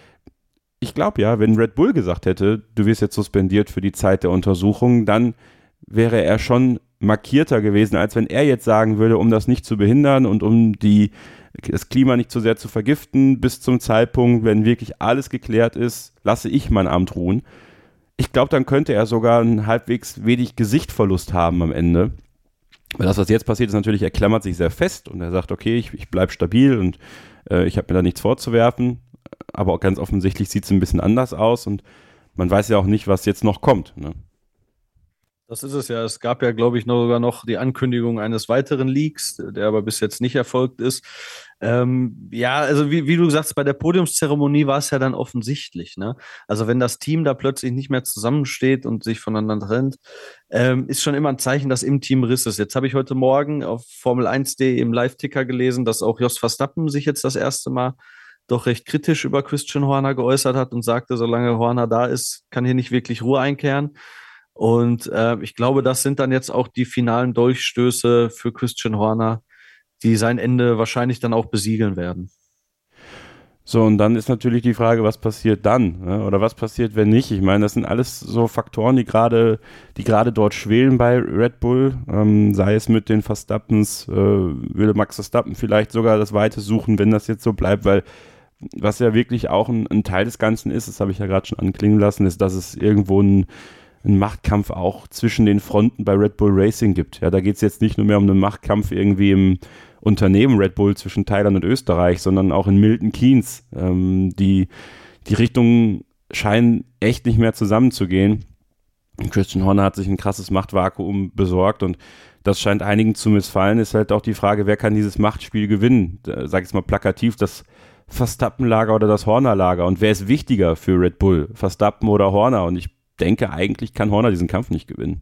ich glaube ja, wenn Red Bull gesagt hätte, du wirst jetzt suspendiert für die Zeit der Untersuchung, dann wäre er schon markierter gewesen, als wenn er jetzt sagen würde, um das nicht zu behindern und um die, das Klima nicht zu sehr zu vergiften, bis zum Zeitpunkt, wenn wirklich alles geklärt ist, lasse ich mein Amt ruhen. Ich glaube, dann könnte er sogar einen halbwegs wenig Gesichtverlust haben am Ende. Weil das, was jetzt passiert, ist natürlich, er klammert sich sehr fest und er sagt, okay, ich, ich bleibe stabil und äh, ich habe mir da nichts vorzuwerfen. Aber ganz offensichtlich sieht es ein bisschen anders aus und man weiß ja auch nicht, was jetzt noch kommt. Ne? Das ist es ja. Es gab ja, glaube ich, noch sogar noch die Ankündigung eines weiteren Leaks, der aber bis jetzt nicht erfolgt ist. Ähm, ja, also wie, wie, du sagst, bei der Podiumszeremonie war es ja dann offensichtlich. Ne? Also wenn das Team da plötzlich nicht mehr zusammensteht und sich voneinander trennt, ähm, ist schon immer ein Zeichen, dass im Team Riss ist. Jetzt habe ich heute Morgen auf Formel 1.de im Live-Ticker gelesen, dass auch Jos Verstappen sich jetzt das erste Mal doch recht kritisch über Christian Horner geäußert hat und sagte, solange Horner da ist, kann hier nicht wirklich Ruhe einkehren. Und äh, ich glaube, das sind dann jetzt auch die finalen Dolchstöße für Christian Horner, die sein Ende wahrscheinlich dann auch besiegeln werden. So, und dann ist natürlich die Frage, was passiert dann? Ne? Oder was passiert, wenn nicht? Ich meine, das sind alles so Faktoren, die gerade, die gerade dort schwelen bei Red Bull. Ähm, sei es mit den Verstappens, äh, würde Max Verstappen vielleicht sogar das Weite suchen, wenn das jetzt so bleibt, weil was ja wirklich auch ein, ein Teil des Ganzen ist, das habe ich ja gerade schon anklingen lassen, ist, dass es irgendwo ein einen Machtkampf auch zwischen den Fronten bei Red Bull Racing gibt. Ja, da geht es jetzt nicht nur mehr um einen Machtkampf irgendwie im Unternehmen Red Bull zwischen Thailand und Österreich, sondern auch in Milton Keynes. Ähm, die, die Richtungen scheinen echt nicht mehr zusammenzugehen. Christian Horner hat sich ein krasses Machtvakuum besorgt und das scheint einigen zu missfallen. Ist halt auch die Frage, wer kann dieses Machtspiel gewinnen? Sag ich mal plakativ, das Verstappen-Lager oder das Horner-Lager. Und wer ist wichtiger für Red Bull? Verstappen oder Horner? Und ich denke, eigentlich kann Horner diesen Kampf nicht gewinnen.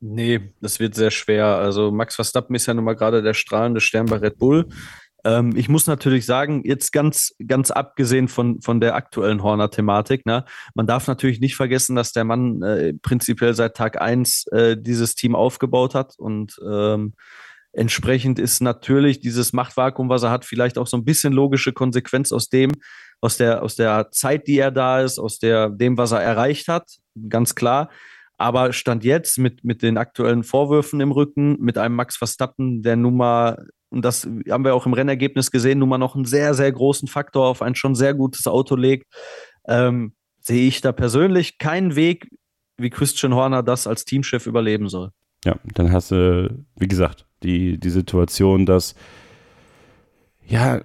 Nee, das wird sehr schwer. Also Max Verstappen ist ja nun mal gerade der strahlende Stern bei Red Bull. Ähm, ich muss natürlich sagen, jetzt ganz, ganz abgesehen von, von der aktuellen Horner-Thematik, ne, man darf natürlich nicht vergessen, dass der Mann äh, prinzipiell seit Tag eins äh, dieses Team aufgebaut hat und ähm, entsprechend ist natürlich dieses Machtvakuum, was er hat, vielleicht auch so ein bisschen logische Konsequenz aus dem, aus der, aus der Zeit, die er da ist, aus der, dem, was er erreicht hat, ganz klar. Aber Stand jetzt mit, mit den aktuellen Vorwürfen im Rücken, mit einem Max Verstappen, der nun mal und das haben wir auch im Rennergebnis gesehen, nun mal noch einen sehr, sehr großen Faktor auf ein schon sehr gutes Auto legt, ähm, sehe ich da persönlich keinen Weg, wie Christian Horner das als Teamchef überleben soll. Ja, dann hast du, wie gesagt, die, die Situation, dass ja,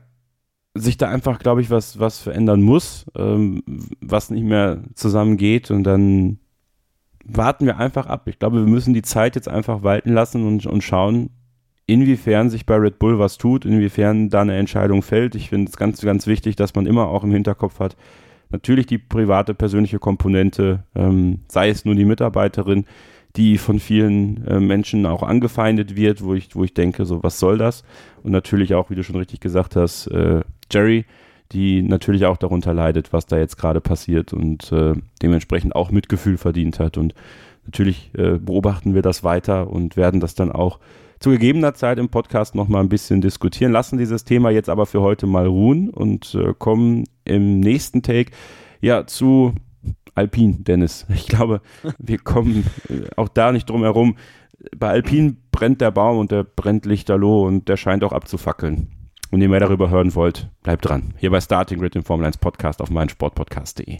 sich da einfach, glaube ich, was, was verändern muss, ähm, was nicht mehr zusammengeht und dann warten wir einfach ab. Ich glaube, wir müssen die Zeit jetzt einfach walten lassen und, und schauen, inwiefern sich bei Red Bull was tut, inwiefern da eine Entscheidung fällt. Ich finde es ganz, ganz wichtig, dass man immer auch im Hinterkopf hat, natürlich die private, persönliche Komponente, ähm, sei es nur die Mitarbeiterin, die von vielen äh, Menschen auch angefeindet wird, wo ich, wo ich denke, so was soll das? Und natürlich auch, wie du schon richtig gesagt hast, äh, Jerry, die natürlich auch darunter leidet, was da jetzt gerade passiert und äh, dementsprechend auch Mitgefühl verdient hat. Und natürlich äh, beobachten wir das weiter und werden das dann auch zu gegebener Zeit im Podcast noch mal ein bisschen diskutieren, lassen dieses Thema jetzt aber für heute mal ruhen und äh, kommen im nächsten Take ja zu Alpin, Dennis. Ich glaube, wir kommen äh, auch da nicht drum herum. Bei Alpin brennt der Baum und der brennt lichterloh und der scheint auch abzufackeln. Und ihr mehr darüber hören wollt, bleibt dran. Hier bei Starting Grid im Formel 1 Podcast auf meinsportpodcast.de.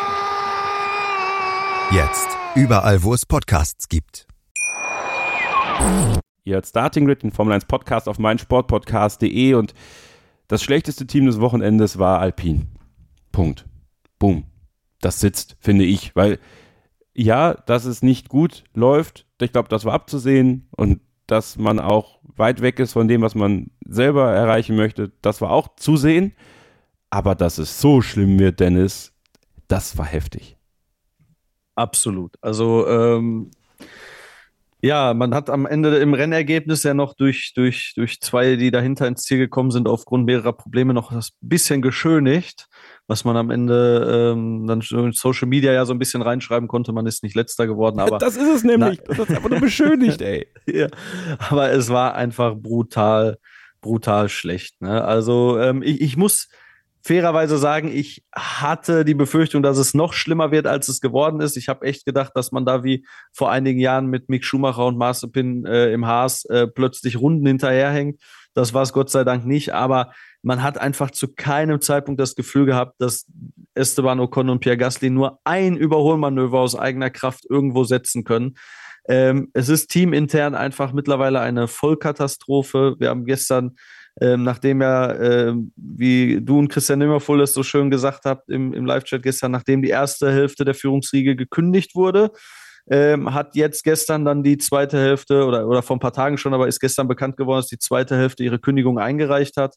Jetzt. Überall, wo es Podcasts gibt. Ihr hört Starting Grid, den Formel 1 Podcast auf meinsportpodcast.de und das schlechteste Team des Wochenendes war Alpine. Punkt. Boom. Das sitzt, finde ich, weil ja, dass es nicht gut läuft, ich glaube, das war abzusehen und dass man auch weit weg ist von dem, was man selber erreichen möchte, das war auch zu sehen. Aber dass es so schlimm wird, Dennis, das war heftig. Absolut. Also ähm, ja, man hat am Ende im Rennergebnis ja noch durch, durch, durch zwei, die dahinter ins Ziel gekommen sind, aufgrund mehrerer Probleme noch das bisschen geschönigt, was man am Ende ähm, dann in Social Media ja so ein bisschen reinschreiben konnte. Man ist nicht letzter geworden, aber. Das ist es nämlich. Na, das ist einfach nur beschönigt, ey. ja, aber es war einfach brutal, brutal schlecht. Ne? Also ähm, ich, ich muss fairerweise sagen, ich hatte die Befürchtung, dass es noch schlimmer wird, als es geworden ist. Ich habe echt gedacht, dass man da wie vor einigen Jahren mit Mick Schumacher und Mazepin äh, im Haas äh, plötzlich Runden hinterherhängt. Das war es Gott sei Dank nicht, aber man hat einfach zu keinem Zeitpunkt das Gefühl gehabt, dass Esteban Ocon und Pierre Gasly nur ein Überholmanöver aus eigener Kraft irgendwo setzen können. Ähm, es ist teamintern einfach mittlerweile eine Vollkatastrophe. Wir haben gestern ähm, nachdem er, äh, wie du und Christian Nimmervoll es so schön gesagt habt im, im Live-Chat gestern, nachdem die erste Hälfte der Führungsriege gekündigt wurde, ähm, hat jetzt gestern dann die zweite Hälfte oder, oder vor ein paar Tagen schon, aber ist gestern bekannt geworden, dass die zweite Hälfte ihre Kündigung eingereicht hat.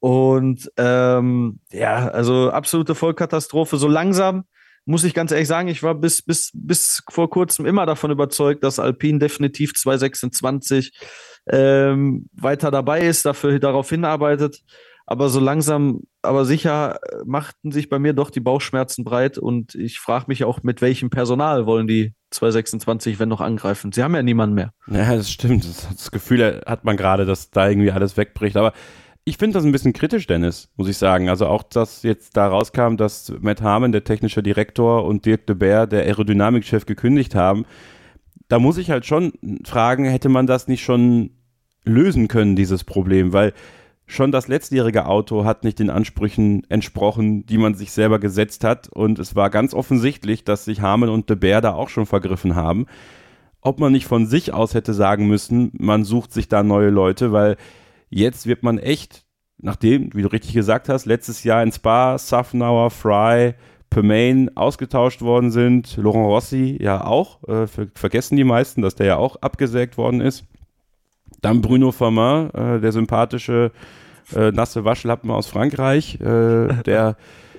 Und ähm, ja, also absolute Vollkatastrophe. So langsam muss ich ganz ehrlich sagen, ich war bis, bis, bis vor kurzem immer davon überzeugt, dass Alpine definitiv 226 ähm, weiter dabei ist, dafür darauf hinarbeitet. Aber so langsam, aber sicher äh, machten sich bei mir doch die Bauchschmerzen breit und ich frage mich auch, mit welchem Personal wollen die 226, wenn noch angreifen? Sie haben ja niemanden mehr. Ja, das stimmt. Das, Gefühl hat man gerade, dass da irgendwie alles wegbricht. Aber ich finde das ein bisschen kritisch, Dennis, muss ich sagen. Also auch, dass jetzt da rauskam, dass Matt Harmon, der technische Direktor, und Dirk de Beer, der Aerodynamikchef, gekündigt haben da muss ich halt schon fragen, hätte man das nicht schon lösen können, dieses Problem, weil schon das letztjährige Auto hat nicht den Ansprüchen entsprochen, die man sich selber gesetzt hat und es war ganz offensichtlich, dass sich Harmon und De Beer da auch schon vergriffen haben. Ob man nicht von sich aus hätte sagen müssen, man sucht sich da neue Leute, weil jetzt wird man echt, nachdem, wie du richtig gesagt hast, letztes Jahr in Spa, Safnauer, Fry, Permain ausgetauscht worden sind, Laurent Rossi ja auch, äh, ver vergessen die meisten, dass der ja auch abgesägt worden ist. Dann Bruno Famin, äh, der sympathische äh, nasse Waschlappen aus Frankreich, äh, der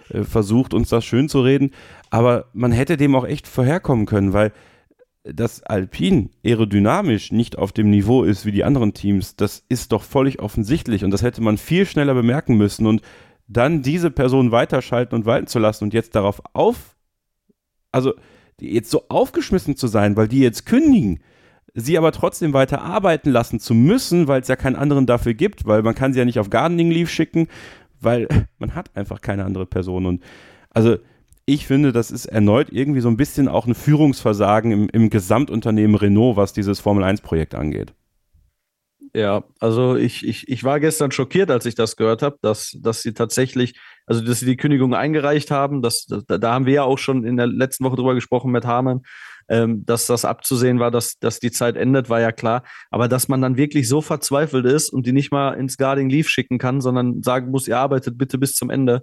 äh, versucht uns das schön zu reden. Aber man hätte dem auch echt vorherkommen können, weil dass Alpine aerodynamisch nicht auf dem Niveau ist wie die anderen Teams, das ist doch völlig offensichtlich und das hätte man viel schneller bemerken müssen und dann diese Person weiterschalten und walten zu lassen und jetzt darauf auf, also jetzt so aufgeschmissen zu sein, weil die jetzt kündigen, sie aber trotzdem weiter arbeiten lassen zu müssen, weil es ja keinen anderen dafür gibt, weil man kann sie ja nicht auf Gardening Leave schicken, weil man hat einfach keine andere Person und also ich finde, das ist erneut irgendwie so ein bisschen auch ein Führungsversagen im, im Gesamtunternehmen Renault, was dieses Formel-1-Projekt angeht. Ja, also ich, ich, ich war gestern schockiert, als ich das gehört habe, dass, dass sie tatsächlich, also dass sie die Kündigung eingereicht haben. Das, da, da haben wir ja auch schon in der letzten Woche drüber gesprochen mit Hamann, ähm, dass das abzusehen war, dass, dass die Zeit endet, war ja klar. Aber dass man dann wirklich so verzweifelt ist und die nicht mal ins Guarding Leave schicken kann, sondern sagen muss, ihr arbeitet bitte bis zum Ende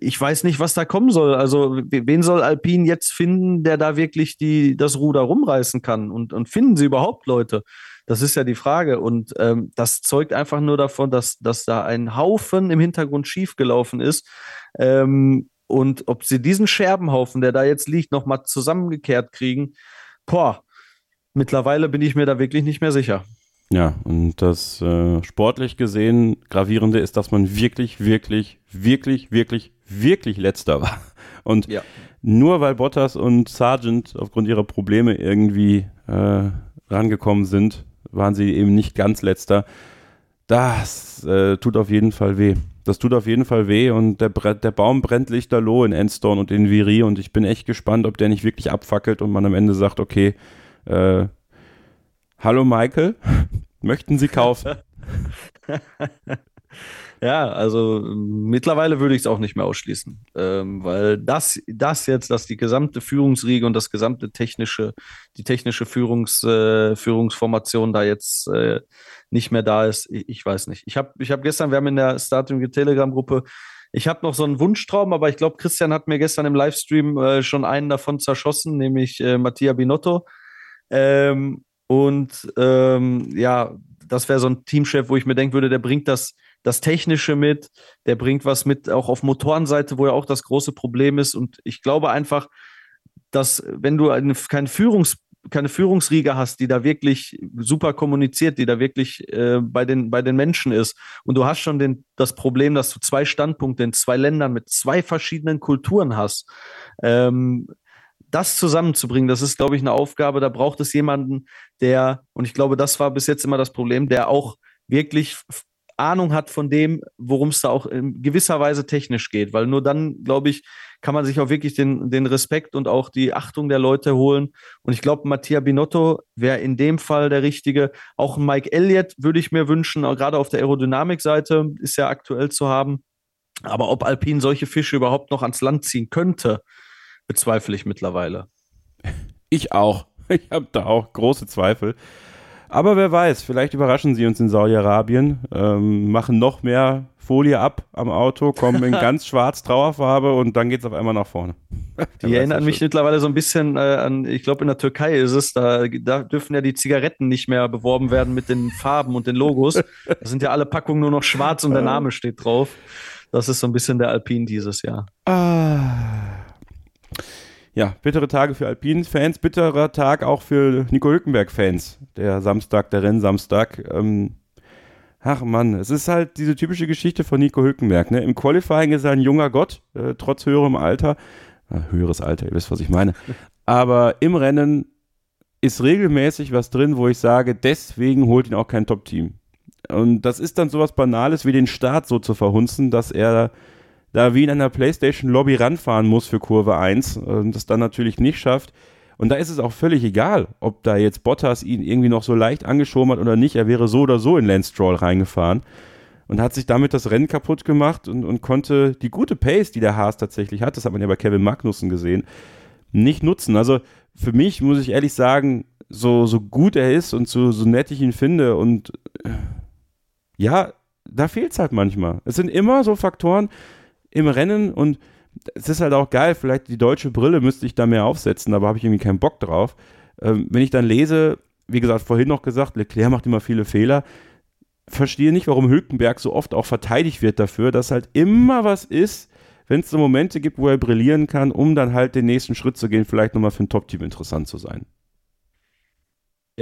ich weiß nicht, was da kommen soll. Also, wen soll Alpine jetzt finden, der da wirklich die, das Ruder rumreißen kann? Und, und finden sie überhaupt Leute? Das ist ja die Frage. Und ähm, das zeugt einfach nur davon, dass, dass da ein Haufen im Hintergrund schiefgelaufen ist. Ähm, und ob sie diesen Scherbenhaufen, der da jetzt liegt, nochmal zusammengekehrt kriegen, boah, mittlerweile bin ich mir da wirklich nicht mehr sicher. Ja, und das äh, sportlich gesehen gravierende ist, dass man wirklich, wirklich, wirklich, wirklich, wirklich letzter war. Und ja. nur weil Bottas und Sargent aufgrund ihrer Probleme irgendwie äh, rangekommen sind, waren sie eben nicht ganz letzter. Das äh, tut auf jeden Fall weh. Das tut auf jeden Fall weh und der, der Baum brennt lichterloh in Enstone und in Viri und ich bin echt gespannt, ob der nicht wirklich abfackelt und man am Ende sagt, okay, äh, Hallo Michael, möchten Sie kaufen? ja, also mittlerweile würde ich es auch nicht mehr ausschließen, ähm, weil das, das jetzt, dass die gesamte Führungsriege und das gesamte technische, die technische Führungs, äh, Führungsformation da jetzt äh, nicht mehr da ist, ich, ich weiß nicht. Ich habe ich hab gestern, wir haben in der Starting Telegram-Gruppe ich habe noch so einen Wunschtraum, aber ich glaube, Christian hat mir gestern im Livestream äh, schon einen davon zerschossen, nämlich äh, Mattia Binotto. Ähm, und ähm, ja, das wäre so ein Teamchef, wo ich mir denken würde, der bringt das, das Technische mit, der bringt was mit, auch auf Motorenseite, wo ja auch das große Problem ist. Und ich glaube einfach, dass wenn du eine, keine, Führungs, keine Führungsriege hast, die da wirklich super kommuniziert, die da wirklich äh, bei, den, bei den Menschen ist, und du hast schon den, das Problem, dass du zwei Standpunkte in zwei Ländern mit zwei verschiedenen Kulturen hast, ähm, das zusammenzubringen, das ist, glaube ich, eine Aufgabe. Da braucht es jemanden, der, und ich glaube, das war bis jetzt immer das Problem, der auch wirklich Ahnung hat von dem, worum es da auch in gewisser Weise technisch geht. Weil nur dann, glaube ich, kann man sich auch wirklich den, den Respekt und auch die Achtung der Leute holen. Und ich glaube, Mattia Binotto wäre in dem Fall der Richtige. Auch Mike Elliott würde ich mir wünschen, gerade auf der Aerodynamikseite ist ja aktuell zu haben. Aber ob Alpine solche Fische überhaupt noch ans Land ziehen könnte, bezweifle ich mittlerweile. Ich auch. Ich habe da auch große Zweifel. Aber wer weiß, vielleicht überraschen sie uns in Saudi-Arabien, ähm, machen noch mehr Folie ab am Auto, kommen in ganz schwarz Trauerfarbe und dann geht es auf einmal nach vorne. Die erinnern mich mittlerweile so ein bisschen äh, an, ich glaube in der Türkei ist es, da, da dürfen ja die Zigaretten nicht mehr beworben werden mit den Farben und den Logos. Da sind ja alle Packungen nur noch schwarz und der Name steht drauf. Das ist so ein bisschen der Alpin dieses Jahr. Ah ja, bittere Tage für Alpinen-Fans, bitterer Tag auch für Nico Hülkenberg-Fans. Der Samstag, der Rennsamstag. Ähm, ach Mann, es ist halt diese typische Geschichte von Nico Hülkenberg. Ne? Im Qualifying ist er ein junger Gott, äh, trotz höherem Alter. Äh, höheres Alter, ihr wisst, was ich meine. Aber im Rennen ist regelmäßig was drin, wo ich sage, deswegen holt ihn auch kein Top-Team. Und das ist dann sowas Banales wie den Start so zu verhunzen, dass er da wie in einer PlayStation-Lobby ranfahren muss für Kurve 1 und das dann natürlich nicht schafft. Und da ist es auch völlig egal, ob da jetzt Bottas ihn irgendwie noch so leicht angeschoben hat oder nicht. Er wäre so oder so in Lance Stroll reingefahren und hat sich damit das Rennen kaputt gemacht und, und konnte die gute Pace, die der Haas tatsächlich hat, das hat man ja bei Kevin Magnussen gesehen, nicht nutzen. Also für mich muss ich ehrlich sagen, so, so gut er ist und so, so nett ich ihn finde und ja, da fehlt es halt manchmal. Es sind immer so Faktoren im Rennen und es ist halt auch geil, vielleicht die deutsche Brille müsste ich da mehr aufsetzen, aber habe ich irgendwie keinen Bock drauf. Ähm, wenn ich dann lese, wie gesagt, vorhin noch gesagt, Leclerc macht immer viele Fehler, verstehe nicht, warum Hülkenberg so oft auch verteidigt wird dafür, dass halt immer was ist, wenn es so Momente gibt, wo er brillieren kann, um dann halt den nächsten Schritt zu gehen, vielleicht nochmal für ein Top-Team interessant zu sein.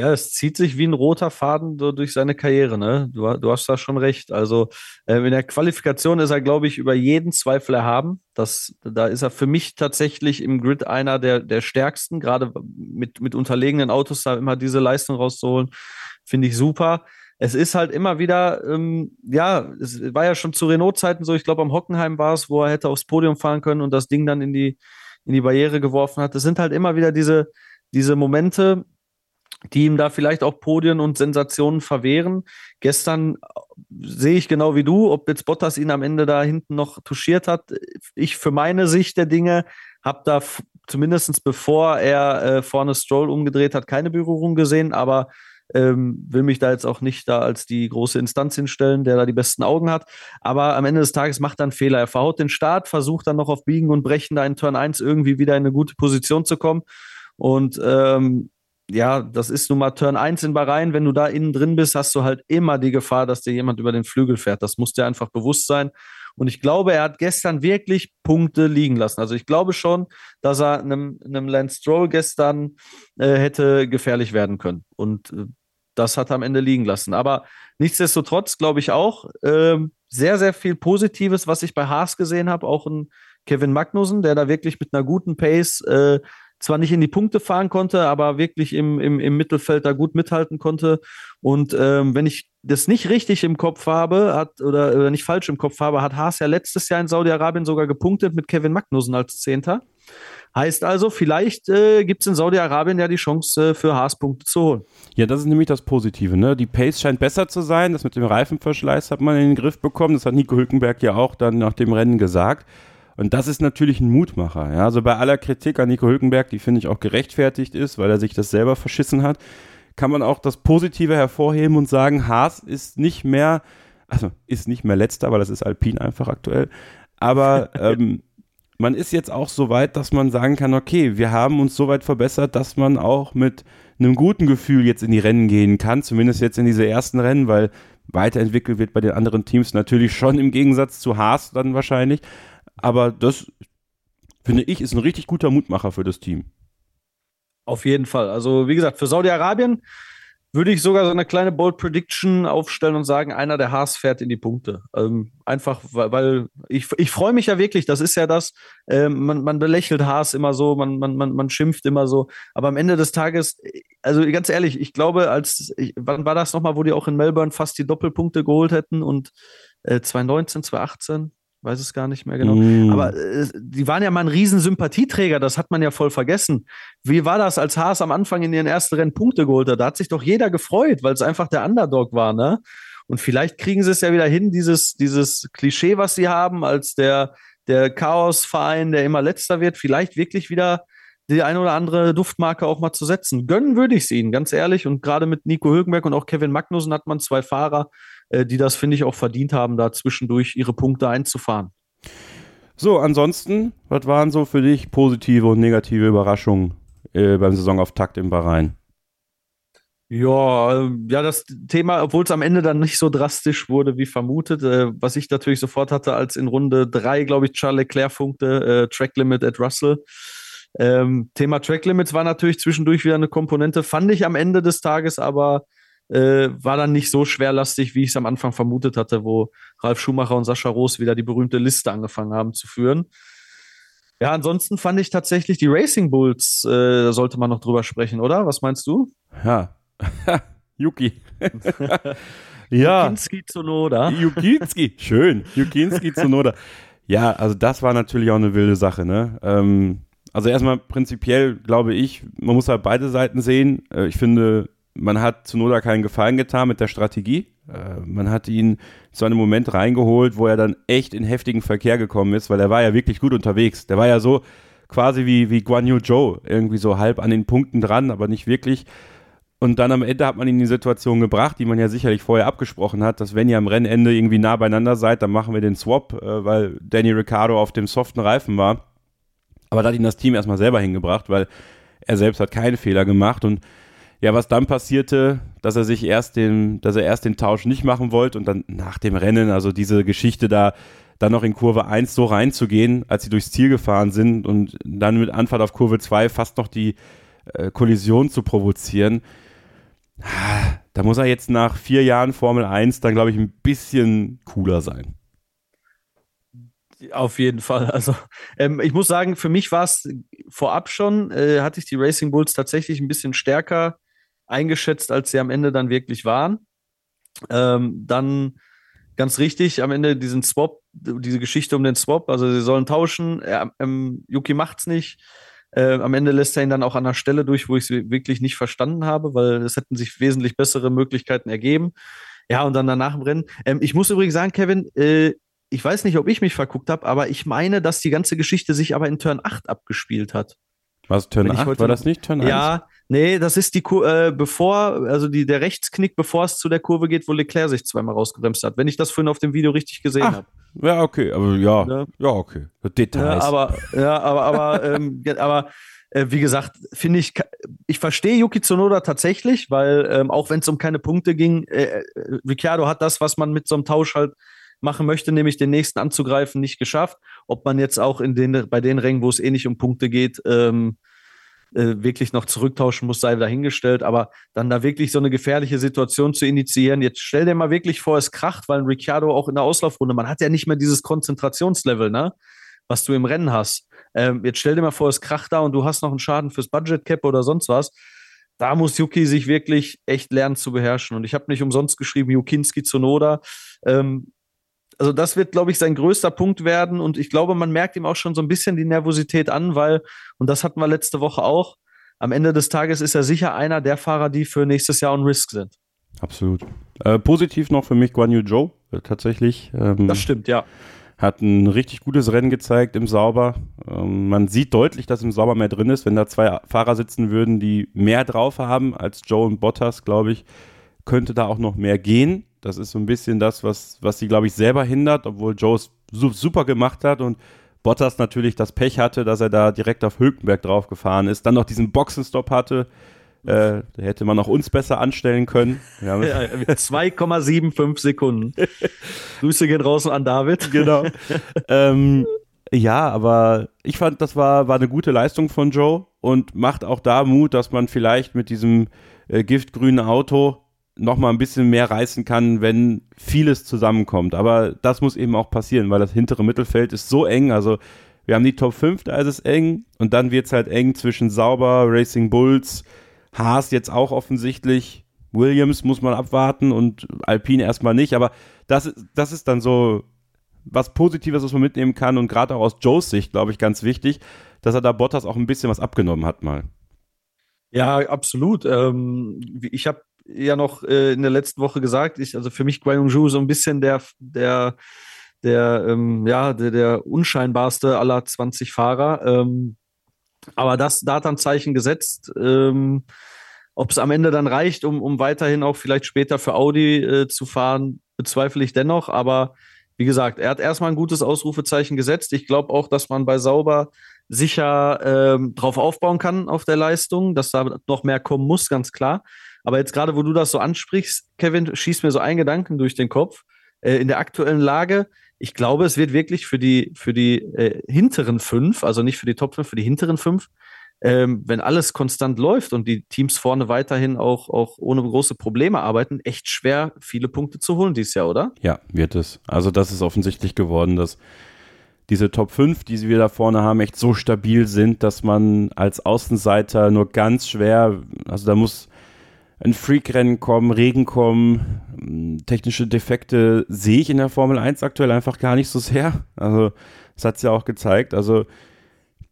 Ja, es zieht sich wie ein roter Faden durch seine Karriere, ne? Du, du hast da schon recht. Also äh, in der Qualifikation ist er, glaube ich, über jeden Zweifel erhaben. Das, da ist er für mich tatsächlich im Grid einer der, der stärksten, gerade mit, mit unterlegenen Autos da immer diese Leistung rauszuholen, finde ich super. Es ist halt immer wieder, ähm, ja, es war ja schon zu Renault-Zeiten so, ich glaube am Hockenheim war es, wo er hätte aufs Podium fahren können und das Ding dann in die, in die Barriere geworfen hat. Es sind halt immer wieder diese, diese Momente, die ihm da vielleicht auch Podien und Sensationen verwehren. Gestern äh, sehe ich genau wie du, ob jetzt Bottas ihn am Ende da hinten noch touchiert hat. Ich für meine Sicht der Dinge habe da zumindest bevor er äh, vorne Stroll umgedreht hat, keine Berührung gesehen, aber ähm, will mich da jetzt auch nicht da als die große Instanz hinstellen, der da die besten Augen hat. Aber am Ende des Tages macht er einen Fehler. Er verhaut den Start, versucht dann noch auf Biegen und Brechen da in Turn 1 irgendwie wieder in eine gute Position zu kommen. Und ähm, ja, das ist nun mal Turn 1 in Bahrain. Wenn du da innen drin bist, hast du halt immer die Gefahr, dass dir jemand über den Flügel fährt. Das muss dir einfach bewusst sein. Und ich glaube, er hat gestern wirklich Punkte liegen lassen. Also ich glaube schon, dass er einem, einem Lance Stroll gestern äh, hätte gefährlich werden können. Und äh, das hat er am Ende liegen lassen. Aber nichtsdestotrotz glaube ich auch äh, sehr, sehr viel Positives, was ich bei Haas gesehen habe. Auch ein Kevin Magnussen, der da wirklich mit einer guten Pace äh, zwar nicht in die Punkte fahren konnte, aber wirklich im, im, im Mittelfeld da gut mithalten konnte. Und ähm, wenn ich das nicht richtig im Kopf habe, hat oder, oder nicht falsch im Kopf habe, hat Haas ja letztes Jahr in Saudi-Arabien sogar gepunktet mit Kevin Magnussen als Zehnter. Heißt also, vielleicht äh, gibt es in Saudi-Arabien ja die Chance, äh, für Haas Punkte zu holen. Ja, das ist nämlich das Positive. Ne? Die Pace scheint besser zu sein. Das mit dem Reifenverschleiß hat man in den Griff bekommen. Das hat Nico Hülkenberg ja auch dann nach dem Rennen gesagt. Und das ist natürlich ein Mutmacher. Ja? Also bei aller Kritik an Nico Hülkenberg, die finde ich auch gerechtfertigt ist, weil er sich das selber verschissen hat, kann man auch das Positive hervorheben und sagen, Haas ist nicht mehr, also ist nicht mehr letzter, weil das ist Alpin einfach aktuell. Aber ähm, man ist jetzt auch so weit, dass man sagen kann, okay, wir haben uns so weit verbessert, dass man auch mit einem guten Gefühl jetzt in die Rennen gehen kann, zumindest jetzt in diese ersten Rennen, weil weiterentwickelt wird bei den anderen Teams natürlich schon im Gegensatz zu Haas dann wahrscheinlich. Aber das, finde ich, ist ein richtig guter Mutmacher für das Team. Auf jeden Fall. Also, wie gesagt, für Saudi-Arabien würde ich sogar so eine kleine Bold Prediction aufstellen und sagen, einer der Haas fährt in die Punkte. Ähm, einfach, weil, weil ich, ich freue mich ja wirklich, das ist ja das, äh, man, man belächelt Haas immer so, man, man, man, man schimpft immer so, aber am Ende des Tages, also ganz ehrlich, ich glaube, als, ich, wann war das nochmal, wo die auch in Melbourne fast die Doppelpunkte geholt hätten und äh, 2019, 2018, weiß es gar nicht mehr genau. Mm. Aber äh, die waren ja mal ein riesen Sympathieträger, das hat man ja voll vergessen. Wie war das, als Haas am Anfang in ihren ersten Rennen Punkte geholt hat? Da hat sich doch jeder gefreut, weil es einfach der Underdog war, ne? Und vielleicht kriegen sie es ja wieder hin, dieses, dieses Klischee, was sie haben, als der, der Chaosverein, der immer letzter wird, vielleicht wirklich wieder die eine oder andere Duftmarke auch mal zu setzen. Gönnen würde ich es ihnen, ganz ehrlich. Und gerade mit Nico Hülkenberg und auch Kevin Magnussen hat man zwei Fahrer, äh, die das, finde ich, auch verdient haben, da zwischendurch ihre Punkte einzufahren. So, ansonsten, was waren so für dich positive und negative Überraschungen äh, beim Saisonauftakt in Bahrain? Ja, ähm, ja, das Thema, obwohl es am Ende dann nicht so drastisch wurde wie vermutet, äh, was ich natürlich sofort hatte, als in Runde drei, glaube ich, Charles Leclerc funkte, äh, Track Limit at Russell. Ähm, Thema Track Limits war natürlich zwischendurch wieder eine Komponente, fand ich am Ende des Tages aber äh, war dann nicht so schwerlastig, wie ich es am Anfang vermutet hatte, wo Ralf Schumacher und Sascha Roos wieder die berühmte Liste angefangen haben zu führen. Ja, ansonsten fand ich tatsächlich die Racing Bulls, äh, da sollte man noch drüber sprechen, oder? Was meinst du? Ja, Yuki. ja. Yukinski Tsunoda. Yukinski, schön. Yukinski Tsunoda. Ja, also das war natürlich auch eine wilde Sache, ne? Ähm, also erstmal prinzipiell glaube ich, man muss halt beide Seiten sehen. Äh, ich finde, man hat Zunoda keinen Gefallen getan mit der Strategie. Äh, man hat ihn zu einem Moment reingeholt, wo er dann echt in heftigen Verkehr gekommen ist, weil er war ja wirklich gut unterwegs. Der war ja so quasi wie, wie Guan Yu Zhou, irgendwie so halb an den Punkten dran, aber nicht wirklich. Und dann am Ende hat man ihn in die Situation gebracht, die man ja sicherlich vorher abgesprochen hat, dass wenn ihr am Rennende irgendwie nah beieinander seid, dann machen wir den Swap, äh, weil Danny Ricciardo auf dem soften Reifen war. Aber da hat ihn das Team erstmal selber hingebracht, weil er selbst hat keinen Fehler gemacht und ja, was dann passierte, dass er sich erst den, dass er erst den Tausch nicht machen wollte und dann nach dem Rennen, also diese Geschichte da, dann noch in Kurve 1 so reinzugehen, als sie durchs Ziel gefahren sind und dann mit Anfahrt auf Kurve 2 fast noch die äh, Kollision zu provozieren. Da muss er jetzt nach vier Jahren Formel 1 dann, glaube ich, ein bisschen cooler sein. Auf jeden Fall. Also ähm, ich muss sagen, für mich war es vorab schon, äh, hatte ich die Racing Bulls tatsächlich ein bisschen stärker eingeschätzt, als sie am Ende dann wirklich waren. Ähm, dann ganz richtig, am Ende diesen Swap, diese Geschichte um den Swap, also sie sollen tauschen, er, ähm, Yuki macht's nicht. Äh, am Ende lässt er ihn dann auch an einer Stelle durch, wo ich es wirklich nicht verstanden habe, weil es hätten sich wesentlich bessere Möglichkeiten ergeben. Ja, und dann danach im Rennen. Ähm, ich muss übrigens sagen, Kevin, äh, ich weiß nicht, ob ich mich verguckt habe, aber ich meine, dass die ganze Geschichte sich aber in Turn 8 abgespielt hat. Was, Turn 8? War das nicht Turn 1? Ja, Nee, das ist die Kur äh, bevor, also die, der Rechtsknick, bevor es zu der Kurve geht, wo Leclerc sich zweimal rausgebremst hat, wenn ich das vorhin auf dem Video richtig gesehen habe. Ja, okay, aber ja, ja, ja okay. Details. Ja, aber, ja, aber, aber, ähm, aber äh, wie gesagt, finde ich, ich verstehe Yuki Tsunoda tatsächlich, weil ähm, auch wenn es um keine Punkte ging, äh, äh, Ricciardo hat das, was man mit so einem Tausch halt machen möchte, nämlich den nächsten anzugreifen, nicht geschafft. Ob man jetzt auch in den, bei den Rängen, wo es eh nicht um Punkte geht, ähm, äh, wirklich noch zurücktauschen muss, sei dahingestellt. Aber dann da wirklich so eine gefährliche Situation zu initiieren, jetzt stell dir mal wirklich vor, es kracht, weil ein Ricciardo auch in der Auslaufrunde, man hat ja nicht mehr dieses Konzentrationslevel, ne? was du im Rennen hast. Ähm, jetzt stell dir mal vor, es kracht da und du hast noch einen Schaden fürs Budget Cap oder sonst was. Da muss Yuki sich wirklich echt lernen zu beherrschen. Und ich habe nicht umsonst geschrieben, Jukinski Zunoda. Ähm, also das wird, glaube ich, sein größter Punkt werden. Und ich glaube, man merkt ihm auch schon so ein bisschen die Nervosität an, weil, und das hatten wir letzte Woche auch, am Ende des Tages ist er sicher einer der Fahrer, die für nächstes Jahr on Risk sind. Absolut. Äh, positiv noch für mich Guan Yu Zhou, äh, tatsächlich. Ähm, das stimmt, ja. Hat ein richtig gutes Rennen gezeigt im Sauber. Ähm, man sieht deutlich, dass im Sauber mehr drin ist. Wenn da zwei Fahrer sitzen würden, die mehr drauf haben als Joe und Bottas, glaube ich, könnte da auch noch mehr gehen. Das ist so ein bisschen das, was, was sie, glaube ich, selber hindert, obwohl Joe es super gemacht hat und Bottas natürlich das Pech hatte, dass er da direkt auf Hülkenberg draufgefahren ist, dann noch diesen Boxenstopp hatte. Äh, da hätte man auch uns besser anstellen können. Ja, 2,75 Sekunden. Grüße gehen raus an David. Genau. ähm, ja, aber ich fand, das war, war eine gute Leistung von Joe und macht auch da Mut, dass man vielleicht mit diesem äh, giftgrünen Auto noch mal ein bisschen mehr reißen kann, wenn vieles zusammenkommt. Aber das muss eben auch passieren, weil das hintere Mittelfeld ist so eng. Also wir haben die Top 5, da ist es eng. Und dann wird es halt eng zwischen Sauber, Racing Bulls, Haas jetzt auch offensichtlich. Williams muss man abwarten und Alpine erstmal nicht. Aber das, das ist dann so was Positives, was man mitnehmen kann. Und gerade auch aus Joes Sicht, glaube ich, ganz wichtig, dass er da Bottas auch ein bisschen was abgenommen hat mal. Ja, absolut. Ähm, ich habe ja noch äh, in der letzten Woche gesagt, ich, also für mich Guan Zhou so ein bisschen der, der, der, ähm, ja, der, der unscheinbarste aller 20 Fahrer. Ähm, aber das, da hat er ein Zeichen gesetzt. Ähm, Ob es am Ende dann reicht, um, um weiterhin auch vielleicht später für Audi äh, zu fahren, bezweifle ich dennoch. Aber wie gesagt, er hat erstmal ein gutes Ausrufezeichen gesetzt. Ich glaube auch, dass man bei Sauber sicher ähm, drauf aufbauen kann auf der Leistung, dass da noch mehr kommen muss, ganz klar. Aber jetzt gerade, wo du das so ansprichst, Kevin, schießt mir so ein Gedanken durch den Kopf. Äh, in der aktuellen Lage, ich glaube, es wird wirklich für die, für die äh, hinteren fünf, also nicht für die Top fünf, für die hinteren fünf, ähm, wenn alles konstant läuft und die Teams vorne weiterhin auch, auch ohne große Probleme arbeiten, echt schwer, viele Punkte zu holen dieses Jahr, oder? Ja, wird es. Also das ist offensichtlich geworden, dass diese Top 5, die wir da vorne haben, echt so stabil sind, dass man als Außenseiter nur ganz schwer, also da muss ein Freak-Rennen kommen, Regen kommen, technische Defekte sehe ich in der Formel 1 aktuell einfach gar nicht so sehr. Also, das hat es ja auch gezeigt. Also,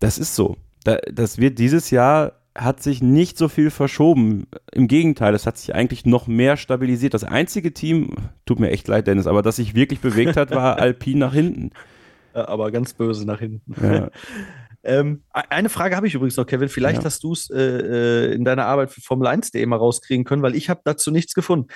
das ist so. das wird dieses Jahr hat sich nicht so viel verschoben. Im Gegenteil, es hat sich eigentlich noch mehr stabilisiert. Das einzige Team, tut mir echt leid, Dennis, aber das sich wirklich bewegt hat, war Alpine nach hinten. aber ganz böse nach hinten. Ja. Ähm, eine Frage habe ich übrigens noch, Kevin. Vielleicht Ja. hast du es äh, äh, in deiner Arbeit für Formel 1.de mal rauskriegen können, weil ich habe dazu nichts gefunden.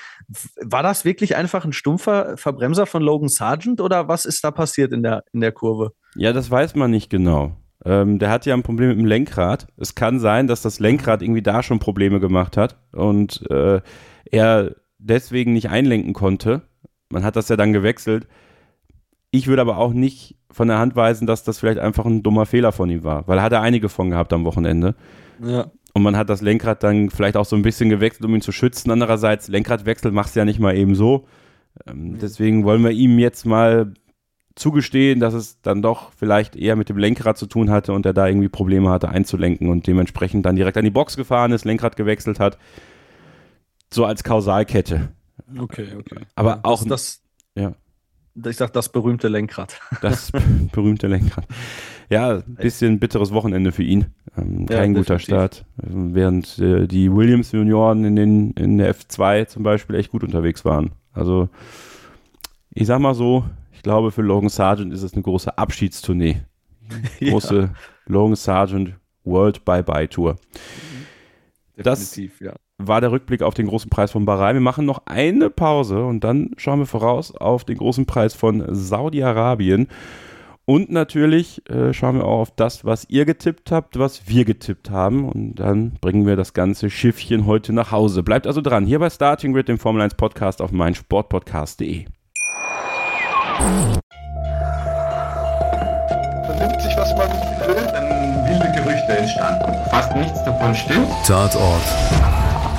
War das wirklich einfach ein stumpfer Verbremser von Logan Sargent oder was ist da passiert in der, in der Kurve? Ja, das weiß man nicht genau. Ähm, der hat ja ein Problem mit dem Lenkrad. Es kann sein, dass das Lenkrad irgendwie da schon Probleme gemacht hat und äh, er deswegen nicht einlenken konnte. Man hat das ja dann gewechselt. Ich würde aber auch nicht von der Hand weisen, dass das vielleicht einfach ein dummer Fehler von ihm war, weil er hat er einige von gehabt am Wochenende. Ja. Und man hat das Lenkrad dann vielleicht auch so ein bisschen gewechselt, um ihn zu schützen. Andererseits, Lenkradwechsel machst du ja nicht mal eben so. Ähm, deswegen wollen wir ihm jetzt mal zugestehen, dass es dann doch vielleicht eher mit dem Lenkrad zu tun hatte und er da irgendwie Probleme hatte einzulenken und dementsprechend dann direkt an die Box gefahren ist, Lenkrad gewechselt hat. So als Kausalkette. Okay, okay. Aber auch das. Ich sag das berühmte Lenkrad. das berühmte Lenkrad. Ja, ein bisschen bitteres Wochenende für ihn. Ähm, Ja, kein guter definitiv. Start. Ähm, Während äh, die Williams Junioren in, den, in der F2 zum Beispiel echt gut unterwegs waren. Also, ich sag mal so, ich glaube, für Logan Sargent ist es eine große Abschiedstournee. Große Logan Sargent World Bye-Bye Tour. Das- Definitiv, ja. War der Rückblick auf den großen Preis von Bahrain. Wir machen noch eine Pause und dann schauen wir voraus auf den großen Preis von Saudi-Arabien. Und natürlich äh, schauen wir auch auf das, was ihr getippt habt, was wir getippt haben. Und dann bringen wir das ganze Schiffchen heute nach Hause. Bleibt also dran, hier bei Starting Grid, dem Formel 1 Podcast auf meinsportpodcast.de. Vernimmt sich, was man will, dann wilde Gerüchte entstanden. Fast nichts davon stimmt. Tatort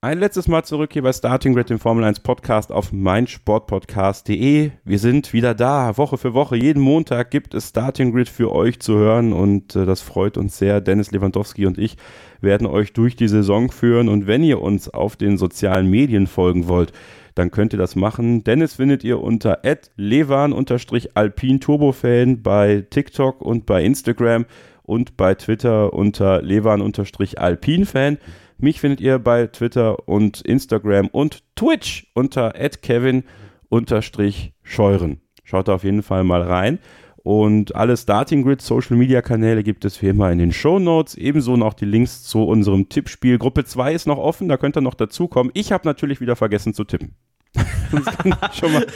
Ein letztes Mal zurück hier bei Starting Grid, dem Formel 1 Podcast auf meinsportpodcast.de. Wir sind wieder da, Woche für Woche. Jeden Montag gibt es Starting Grid für euch zu hören und äh, das freut uns sehr. Dennis Lewandowski und ich werden euch durch die Saison führen und wenn ihr uns auf den sozialen Medien folgen wollt, dann könnt ihr das machen. Dennis findet ihr unter levan-alpin-turbofan bei TikTok und bei Instagram und bei Twitter unter levan-alpin-fan. Mich findet ihr bei Twitter und Instagram und Twitch unter kevin-scheuren. Schaut da auf jeden Fall mal rein. Und alle Starting Grid Social Media Kanäle gibt es wie immer in den Show Notes. Ebenso noch die Links zu unserem Tippspiel. Gruppe 2 ist noch offen, da könnt ihr noch dazukommen. Ich habe natürlich wieder vergessen zu tippen. das kann ich schon mal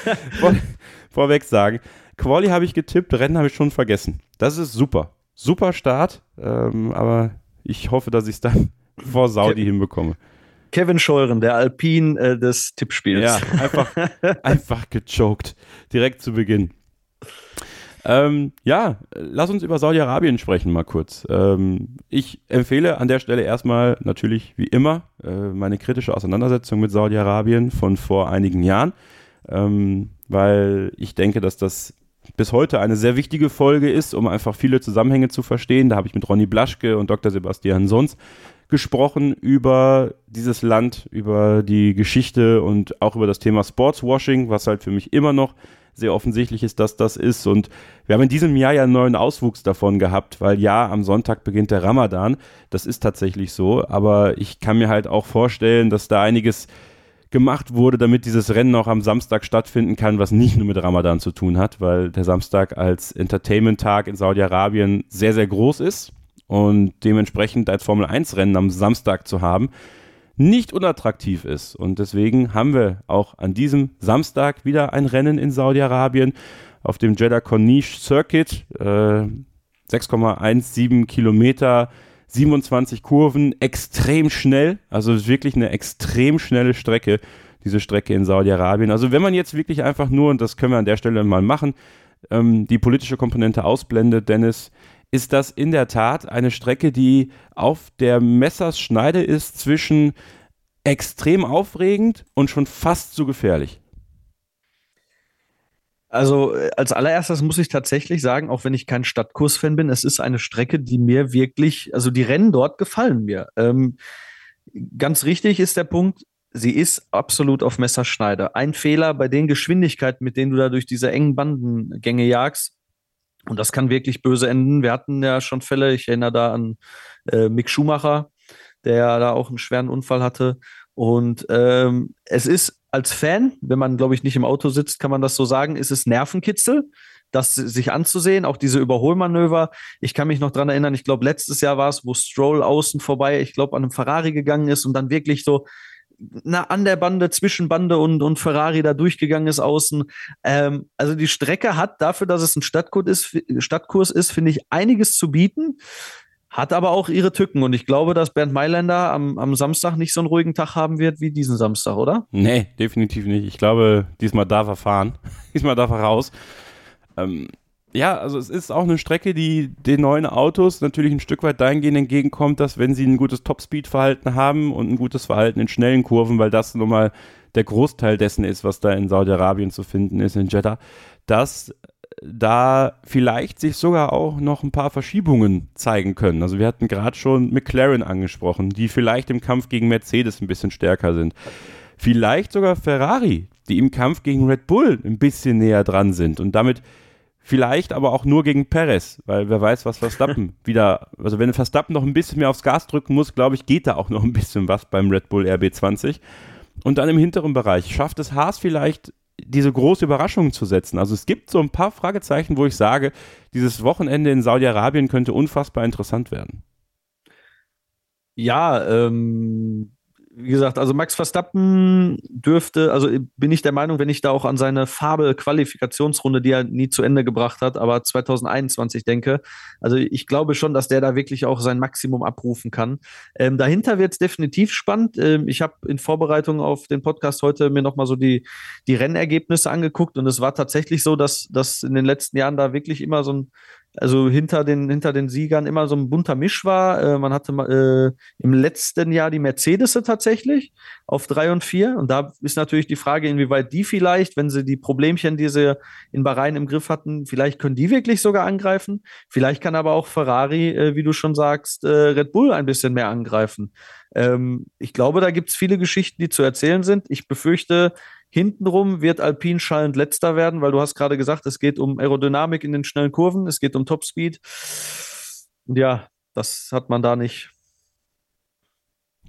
vor, vorweg sagen. Quali habe ich getippt, Rennen habe ich schon vergessen. Das ist super. Super Start, ähm, aber ich hoffe, dass ich es dann vor Saudi hinbekomme. Kevin Scheuren, der Alpin äh, des Tippspiels. Ja, einfach, einfach gechoked. Direkt zu Beginn. Ähm, ja, lass uns über Saudi-Arabien sprechen mal kurz. Ähm, ich empfehle an der Stelle erstmal natürlich wie immer äh, meine kritische Auseinandersetzung mit Saudi-Arabien von vor einigen Jahren, ähm, weil ich denke, dass das bis heute eine sehr wichtige Folge ist, um einfach viele Zusammenhänge zu verstehen. Da habe ich mit Ronny Blaschke und Dr. Sebastian Sons gesprochen über dieses Land, über die Geschichte und auch über das Thema Sportswashing, was halt für mich immer noch sehr offensichtlich ist, dass das ist. Und wir haben in diesem Jahr ja einen neuen Auswuchs davon gehabt, weil ja, am Sonntag beginnt der Ramadan. Das ist tatsächlich so. Aber ich kann mir halt auch vorstellen, dass da einiges gemacht wurde, damit dieses Rennen auch am Samstag stattfinden kann, was nicht nur mit Ramadan zu tun hat, weil der Samstag als Entertainment-Tag in Saudi-Arabien sehr, sehr groß ist und dementsprechend als Formel-1-Rennen am Samstag zu haben, nicht unattraktiv ist. Und deswegen haben wir auch an diesem Samstag wieder ein Rennen in Saudi-Arabien auf dem Jeddah Corniche Circuit. Äh, 6,17 Kilometer, 27 Kurven, extrem schnell. Also wirklich eine extrem schnelle Strecke, diese Strecke in Saudi-Arabien. Also wenn man jetzt wirklich einfach nur, und das können wir an der Stelle mal machen, ähm, die politische Komponente ausblendet, Dennis, ist das in der Tat eine Strecke, die auf der Messerschneide ist zwischen extrem aufregend und schon fast zu gefährlich. Also äh, als allererstes muss ich tatsächlich sagen, auch wenn ich kein Stadtkurs-Fan bin, es ist eine Strecke, die mir wirklich, also die Rennen dort gefallen mir. Ähm, ganz richtig ist der Punkt, sie ist absolut auf Messerschneide. Ein Fehler bei den Geschwindigkeiten, mit denen du da durch diese engen Bandengänge jagst, und das kann wirklich böse enden. Wir hatten ja schon Fälle, ich erinnere da an äh, Mick Schumacher, der da auch einen schweren Unfall hatte. Und ähm, es ist als Fan, wenn man, glaube ich, nicht im Auto sitzt, kann man das so sagen, ist es Nervenkitzel, das sich anzusehen, auch diese Überholmanöver. Ich kann mich noch dran erinnern, ich glaube, letztes Jahr war es, wo Stroll außen vorbei, ich glaube, an einem Ferrari gegangen ist und dann wirklich so na, an der Bande, zwischen Bande und, und Ferrari da durchgegangen ist außen. Ähm, also die Strecke hat dafür, dass es ein Stadtkurs ist, Stadtkurs ist, finde ich, einiges zu bieten. Hat aber auch ihre Tücken und ich glaube, dass Bernd Mailänder am, am Samstag nicht so einen ruhigen Tag haben wird wie diesen Samstag, oder? Nee, definitiv nicht. Ich glaube, diesmal darf er fahren. diesmal darf er raus. Ähm, ja, also es ist auch eine Strecke, die den neuen Autos natürlich ein Stück weit dahingehend entgegenkommt, dass wenn sie ein gutes Top-Speed-Verhalten haben und ein gutes Verhalten in schnellen Kurven, weil das nun mal der Großteil dessen ist, was da in Saudi-Arabien zu finden ist, in Jeddah, dass da vielleicht sich sogar auch noch ein paar Verschiebungen zeigen können. Also wir hatten gerade schon McLaren angesprochen, die vielleicht im Kampf gegen Mercedes ein bisschen stärker sind. Vielleicht sogar Ferrari, die im Kampf gegen Red Bull ein bisschen näher dran sind und damit Vielleicht aber auch nur gegen Perez, weil wer weiß, was Verstappen wieder, also wenn Verstappen noch ein bisschen mehr aufs Gas drücken muss, glaube ich, geht da auch noch ein bisschen was beim Red Bull RB20. Und dann im hinteren Bereich schafft es Haas vielleicht diese große Überraschung zu setzen. Also es gibt so ein paar Fragezeichen, wo ich sage, dieses Wochenende in Saudi-Arabien könnte unfassbar interessant werden. Ja, ähm, wie gesagt, also Max Verstappen dürfte, also bin ich der Meinung, wenn ich da auch an seine Farbe-Qualifikationsrunde, die er nie zu Ende gebracht hat, aber 2021 denke, also ich glaube schon, dass der da wirklich auch sein Maximum abrufen kann. Ähm, dahinter wird es definitiv spannend. Ähm, ich habe in Vorbereitung auf den Podcast heute mir nochmal so die, die Rennergebnisse angeguckt und es war tatsächlich so, dass, dass in den letzten Jahren da wirklich immer so ein also hinter den, hinter den Siegern immer so ein bunter Misch war. Äh, man hatte äh, im letzten Jahr die Mercedes tatsächlich auf drei und vier. Und da ist natürlich die Frage, inwieweit die vielleicht, wenn sie die Problemchen, die sie in Bahrain im Griff hatten, vielleicht können die wirklich sogar angreifen. Vielleicht kann aber auch Ferrari, äh, wie du schon sagst, äh, Red Bull ein bisschen mehr angreifen. Ähm, ich glaube, da gibt es viele Geschichten, die zu erzählen sind. Ich befürchte, Hintenrum wird Alpine schallend letzter werden, weil du hast gerade gesagt, es geht um Aerodynamik in den schnellen Kurven, es geht um Topspeed. Ja, das hat man da nicht.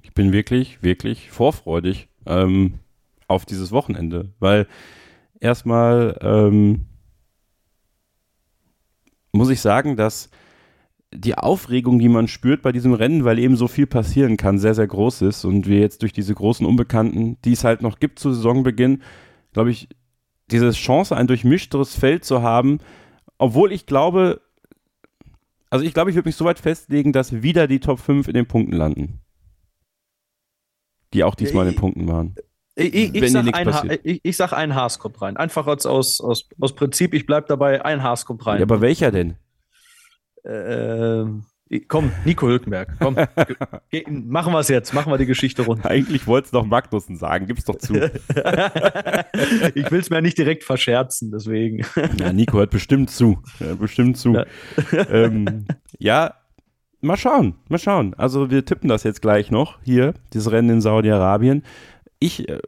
Ich bin wirklich, wirklich vorfreudig ähm, auf dieses Wochenende, weil erstmal ähm, muss ich sagen, dass die Aufregung, die man spürt bei diesem Rennen, weil eben so viel passieren kann, sehr, sehr groß ist und wir jetzt durch diese großen Unbekannten, die es halt noch gibt zu Saisonbeginn, glaube ich, diese Chance, ein durchmischteres Feld zu haben, obwohl ich glaube, also ich glaube, ich würde mich so weit festlegen, dass wieder die Top 5 in den Punkten landen. Die auch diesmal in den Punkten waren. Ich, ich, ich, sag ein ich, ich, sag ein Haas kommt rein. Einfach aus, aus, aus, aus Prinzip, ich bleibe dabei, ein Haas kommt rein. Ja, aber welcher denn? Äh, komm, Nico Hülkenberg, komm, machen wir es jetzt, machen wir die Geschichte rund. Eigentlich wolltest du doch Magnussen sagen, gib's doch zu. ich will es mir nicht direkt verscherzen, deswegen. ja, Nico hört bestimmt zu, ja, bestimmt zu. Ja. Ähm, ja, mal schauen, mal schauen. Also wir tippen das jetzt gleich noch hier, dieses Rennen in Saudi-Arabien. Ich äh,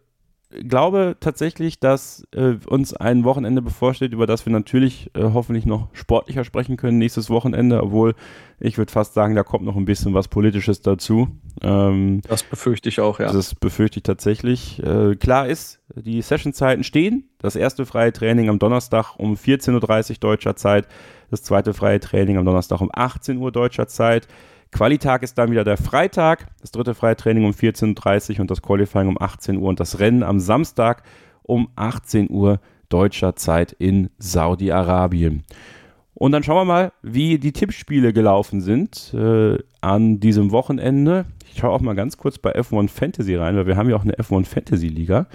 glaube tatsächlich, dass äh, uns ein Wochenende bevorsteht, über das wir natürlich äh, hoffentlich noch sportlicher sprechen können nächstes Wochenende, obwohl ich würde fast sagen, da kommt noch ein bisschen was Politisches dazu. Ähm, das befürchte ich auch, ja. Das befürchte ich tatsächlich. Äh, klar ist, die Sessionzeiten stehen. Das erste freie Training am Donnerstag um 14.30 Uhr deutscher Zeit, das zweite freie Training am Donnerstag um 18 Uhr deutscher Zeit. Qualitag ist dann wieder der Freitag, das dritte freie Training um 14.30 Uhr und das Qualifying um 18 Uhr und das Rennen am Samstag um 18 Uhr deutscher Zeit in Saudi-Arabien. Und dann schauen wir mal, wie die Tippspiele gelaufen sind äh, an diesem Wochenende. Ich schaue auch mal ganz kurz bei F1 Fantasy rein, weil wir haben ja auch eine F1 Fantasy Liga.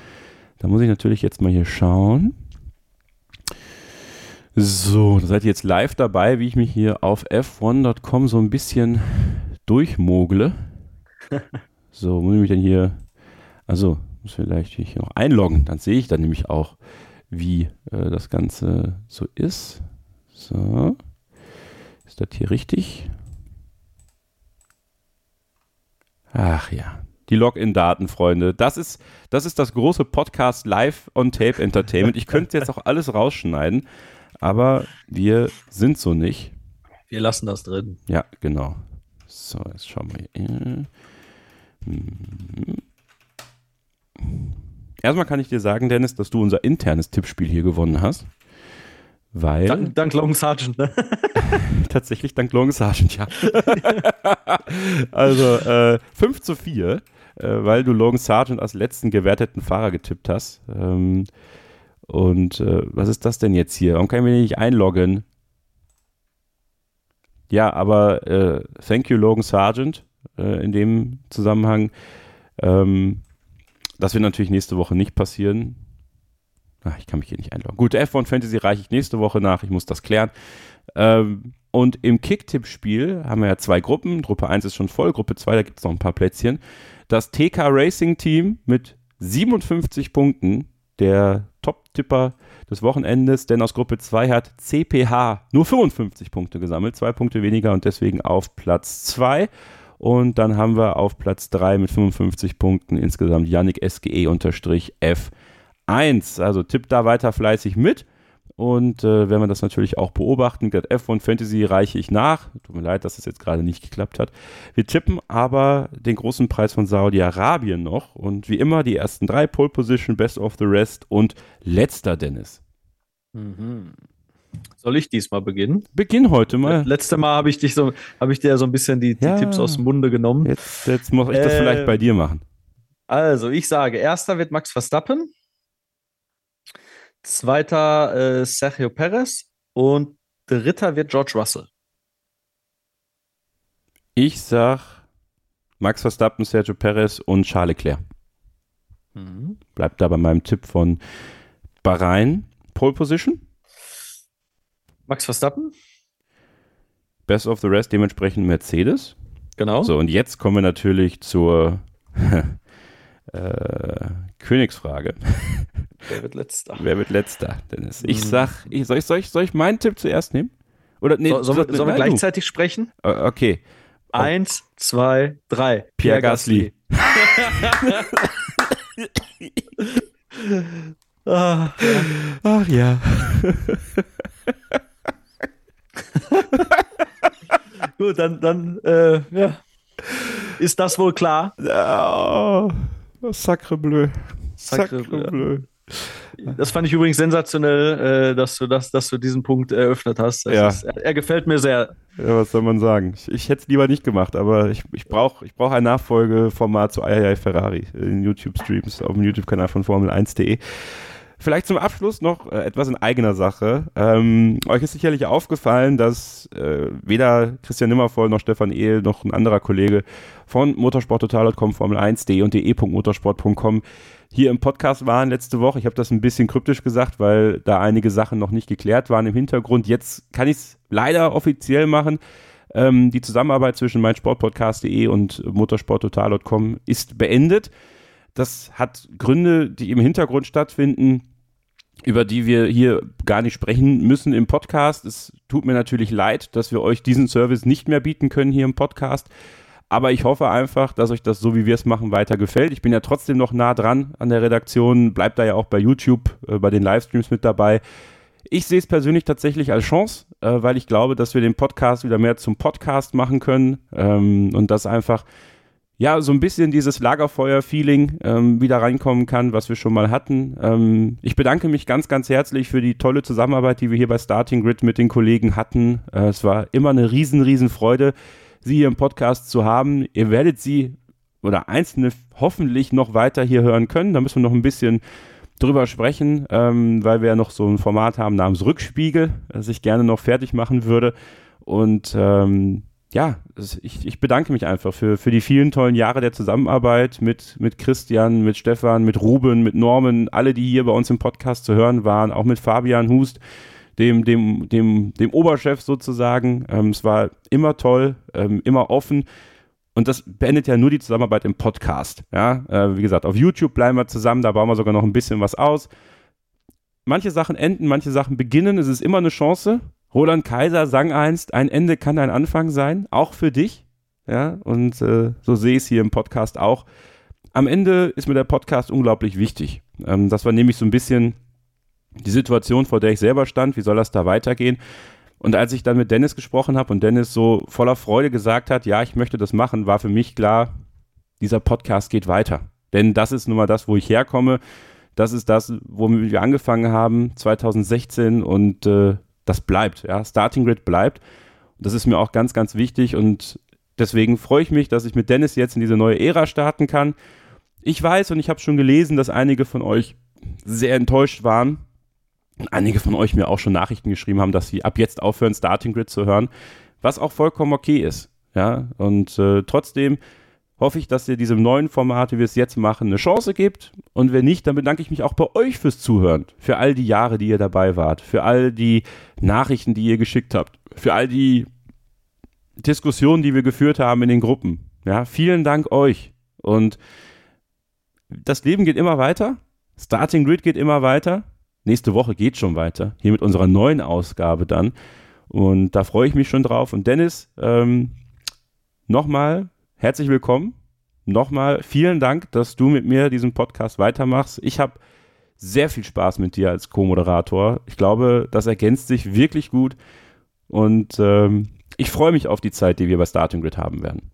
Da muss ich natürlich jetzt mal hier schauen. So, da seid ihr jetzt live dabei, wie ich mich hier auf f1.com so ein bisschen durchmogle. so, muss ich mich dann hier, also muss vielleicht hier noch einloggen, dann sehe ich dann nämlich auch, wie äh, das Ganze so ist. So, ist das hier richtig? Ach ja, die Login-Daten, Freunde. Das ist, das ist das große Podcast Live on Tape Entertainment. Ich könnte jetzt auch alles rausschneiden, aber wir sind so nicht. Wir lassen das drin. Ja, genau. So, jetzt schauen wir hier. Hm. Erstmal kann ich dir sagen, Dennis, dass du unser internes Tippspiel hier gewonnen hast. Weil. Dank, dank Long Sergeant, ne? tatsächlich dank Long Sergeant, ja. also äh, 5 zu 4, äh, weil du Logan Sargent als letzten gewerteten Fahrer getippt hast. Ähm, und äh, was ist das denn jetzt hier? Warum kann ich mich nicht einloggen? Ja, aber äh, thank you, Logan Sargent, äh, in dem Zusammenhang. Ähm, das wird natürlich nächste Woche nicht passieren. Ach, ich kann mich hier nicht einloggen. Gut, F1 Fantasy reiche ich nächste Woche nach. Ich muss das klären. Ähm, und im Kicktipp-Spiel haben wir ja zwei Gruppen. Gruppe 1 ist schon voll, Gruppe 2, da gibt es noch ein paar Plätzchen. Das TK Racing Team mit 57 Punkten, der Top-Tipper des Wochenendes, denn aus Gruppe 2 hat CPH nur 55 Punkte gesammelt, zwei Punkte weniger und deswegen auf Platz 2. Und dann haben wir auf Platz 3 mit 55 Punkten insgesamt Yannick SGE-F1. Also tippt da weiter fleißig mit. Und äh, wenn wir das natürlich auch beobachten, F1 Fantasy reiche ich nach. Tut mir leid, dass das jetzt gerade nicht geklappt hat. Wir tippen aber den großen Preis von Saudi-Arabien noch. Und wie immer die ersten drei, Pole Position, Best of the Rest und letzter Dennis. Mhm. Soll ich diesmal beginnen? Beginn heute mal. Letzte Mal habe ich dich so, habe ich dir so ein bisschen die, die ja. Tipps aus dem Munde genommen. Jetzt, jetzt muss ich das äh, vielleicht bei dir machen. Also, ich sage, erster wird Max Verstappen. Zweiter äh, Sergio Perez und dritter wird George Russell. Ich sag Max Verstappen, Sergio Perez und Charles Leclerc. Mhm. Bleibt da bei meinem Tipp von Bahrain. Pole Position? Max Verstappen. Best of the Rest dementsprechend Mercedes. Genau. So, und jetzt kommen wir natürlich zur äh, Königsfrage. Wer wird letzter? Wer wird letzter, Dennis? Ich hm. sag, ich, soll, ich, soll, ich, soll ich meinen Tipp zuerst nehmen? Oder, nee, so, sollen wir, sollen wir gleichzeitig sprechen? Uh, okay. Eins, zwei, drei. Pierre, Pierre Gasly. Ach, ja. Ach ja. Gut, dann, dann äh, ja. ist das wohl klar. Oh, sacre bleu. Sacre, sacre bleu. Das fand ich übrigens sensationell, äh, dass, du das, dass du diesen Punkt eröffnet hast. Ja. Ist, er, er, gefällt mir sehr. Ja, was soll man sagen? Ich, ich hätte es lieber nicht gemacht, aber ich, ich brauche ich brauch ein Nachfolgeformat zu Ayayay Ferrari in YouTube-Streams auf dem YouTube-Kanal von Formel1.de. Vielleicht zum Abschluss noch äh, etwas in eigener Sache. Ähm, euch ist sicherlich aufgefallen, dass äh, weder Christian Nimmervoll noch Stefan Ehl noch ein anderer Kollege von motorsporttotal.com, Formel1.de und de.motorsport.com hier im Podcast waren letzte Woche. Ich habe das ein bisschen kryptisch gesagt, weil da einige Sachen noch nicht geklärt waren im Hintergrund. Jetzt kann ich es leider offiziell machen. Ähm, die Zusammenarbeit zwischen meinsportpodcast.de und motorsporttotal.com ist beendet. Das hat Gründe, die im Hintergrund stattfinden über die wir hier gar nicht sprechen müssen im Podcast. Es tut mir natürlich leid, dass wir euch diesen Service nicht mehr bieten können hier im Podcast. Aber ich hoffe einfach, dass euch das so, wie wir es machen, weiter gefällt. Ich bin ja trotzdem noch nah dran an der Redaktion, bleibt da ja auch bei YouTube, äh, bei den Livestreams mit dabei. Ich sehe es persönlich tatsächlich als Chance, äh, weil ich glaube, dass wir den Podcast wieder mehr zum Podcast machen können ähm, und das einfach ja, so ein bisschen dieses Lagerfeuer-Feeling ähm, wieder reinkommen kann, was wir schon mal hatten. Ähm, ich bedanke mich ganz, ganz herzlich für die tolle Zusammenarbeit, die wir hier bei Starting Grid mit den Kollegen hatten. Äh, es war immer eine riesen, riesen Freude, Sie hier im Podcast zu haben. Ihr werdet sie oder einzelne hoffentlich noch weiter hier hören können. Da müssen wir noch ein bisschen drüber sprechen, ähm, weil wir ja noch so ein Format haben namens Rückspiegel, das ich gerne noch fertig machen würde. Und ähm, ja, ich, ich bedanke mich einfach für, für die vielen tollen Jahre der Zusammenarbeit mit, mit Christian, mit Stefan, mit Ruben, mit Norman, alle, die hier bei uns im Podcast zu hören waren, auch mit Fabian Hust, dem, dem, dem, dem Oberchef sozusagen. Ähm, es war immer toll, ähm, immer offen. Und das beendet ja nur die Zusammenarbeit im Podcast. Ja, äh, wie gesagt, auf YouTube bleiben wir zusammen, da bauen wir sogar noch ein bisschen was aus. Manche Sachen enden, manche Sachen beginnen. Es ist immer eine Chance. Roland Kaiser sang einst, ein Ende kann ein Anfang sein, auch für dich. Ja, und äh, so sehe ich es hier im Podcast auch. am Ende ist mir der Podcast unglaublich wichtig. Ähm, das war nämlich so ein bisschen die Situation, vor der ich selber stand. Wie soll das da weitergehen? Und als ich dann mit Dennis gesprochen habe und Dennis so voller Freude gesagt hat, ja, ich möchte das machen, war für mich klar, dieser Podcast geht weiter. Denn das ist nun mal das, wo ich herkomme. Das ist das, womit wir angefangen haben, 2016 und äh, das bleibt. Ja, Starting Grid bleibt. Das ist mir auch ganz, ganz wichtig und deswegen freue ich mich, dass ich mit Dennis jetzt in diese neue Ära starten kann. Ich weiß und ich habe schon gelesen, dass einige von euch sehr enttäuscht waren. Einige von euch mir auch schon Nachrichten geschrieben haben, dass sie ab jetzt aufhören, Starting Grid zu hören, was auch vollkommen okay ist. Ja, und äh, trotzdem hoffe ich, dass ihr diesem neuen Format, wie wir es jetzt machen, eine Chance gibt. Und wenn nicht, dann bedanke ich mich auch bei euch fürs Zuhören, für all die Jahre, die ihr dabei wart, für all die Nachrichten, die ihr geschickt habt, für all die Diskussionen, die wir geführt haben in den Gruppen. Ja, vielen Dank euch. Und das Leben geht immer weiter. Starting Grid geht immer weiter. Nächste Woche geht schon weiter. Hier mit unserer neuen Ausgabe dann. Und da freue ich mich schon drauf. Und Dennis, ähm, nochmal herzlich willkommen. Nochmal vielen Dank, dass du mit mir diesen Podcast weitermachst. Ich habe sehr viel Spaß mit dir als Co-Moderator. Ich glaube, das ergänzt sich wirklich gut. Und ähm, ich freue mich auf die Zeit, die wir bei Starting Grid haben werden.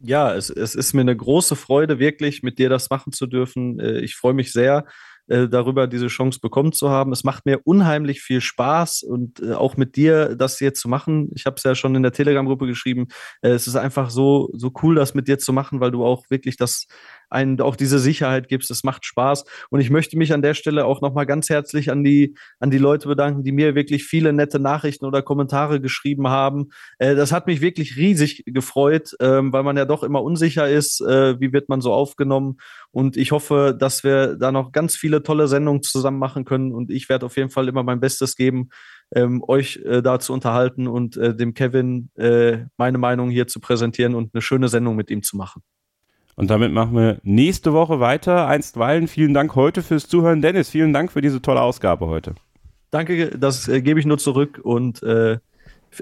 Ja, es, es ist mir eine große Freude, wirklich mit dir das machen zu dürfen. Äh, ich freue mich sehr äh, darüber, diese Chance bekommen zu haben. Es macht mir unheimlich viel Spaß und äh, auch mit dir das jetzt zu machen. Ich habe es ja schon in der Telegram-Gruppe geschrieben. es ist einfach so, so cool, das mit dir zu machen, weil du auch wirklich das einen auch diese Sicherheit gibst. Es macht Spaß. Und ich möchte mich an der Stelle auch nochmal ganz herzlich an die, an die Leute bedanken, die mir wirklich viele nette Nachrichten oder Kommentare geschrieben haben. Äh, das hat mich wirklich riesig gefreut, ähm, weil man ja doch immer unsicher ist, äh, wie wird man so aufgenommen. Und ich hoffe, dass wir da noch ganz viele tolle Sendungen zusammen machen können. Und ich werde auf jeden Fall immer mein Bestes geben, ähm, euch äh, da zu unterhalten und äh, dem Kevin äh, meine Meinung hier zu präsentieren und eine schöne Sendung mit ihm zu machen. Und damit machen wir nächste Woche weiter. Einstweilen vielen Dank heute fürs Zuhören. Dennis, vielen Dank für diese tolle Ausgabe heute. Danke, das äh, gebe ich nur zurück und äh,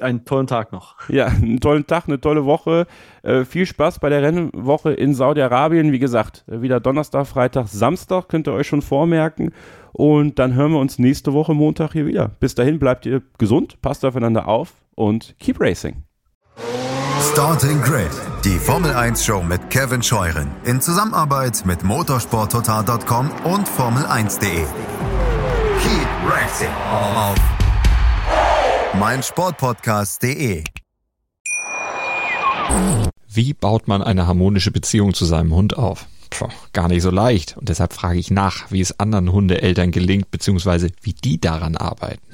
einen tollen Tag noch. Ja, einen tollen Tag, eine tolle Woche. Äh, viel Spaß bei der Rennwoche in Saudi-Arabien. Wie gesagt, wieder Donnerstag, Freitag, Samstag könnt ihr euch schon vormerken. Und dann hören wir uns nächste Woche Montag hier wieder. Bis dahin bleibt ihr gesund, passt aufeinander auf und keep racing. Starting Grid, die Formel 1 Show mit Kevin Scheuren in Zusammenarbeit mit motorsporttotal.com und Formel1.de. Keep racing auf meinsportpodcast.de. Wie baut man eine harmonische Beziehung zu seinem Hund auf? Puh, gar nicht so leicht. Und deshalb frage ich nach, wie es anderen Hundeeltern gelingt, beziehungsweise wie die daran arbeiten.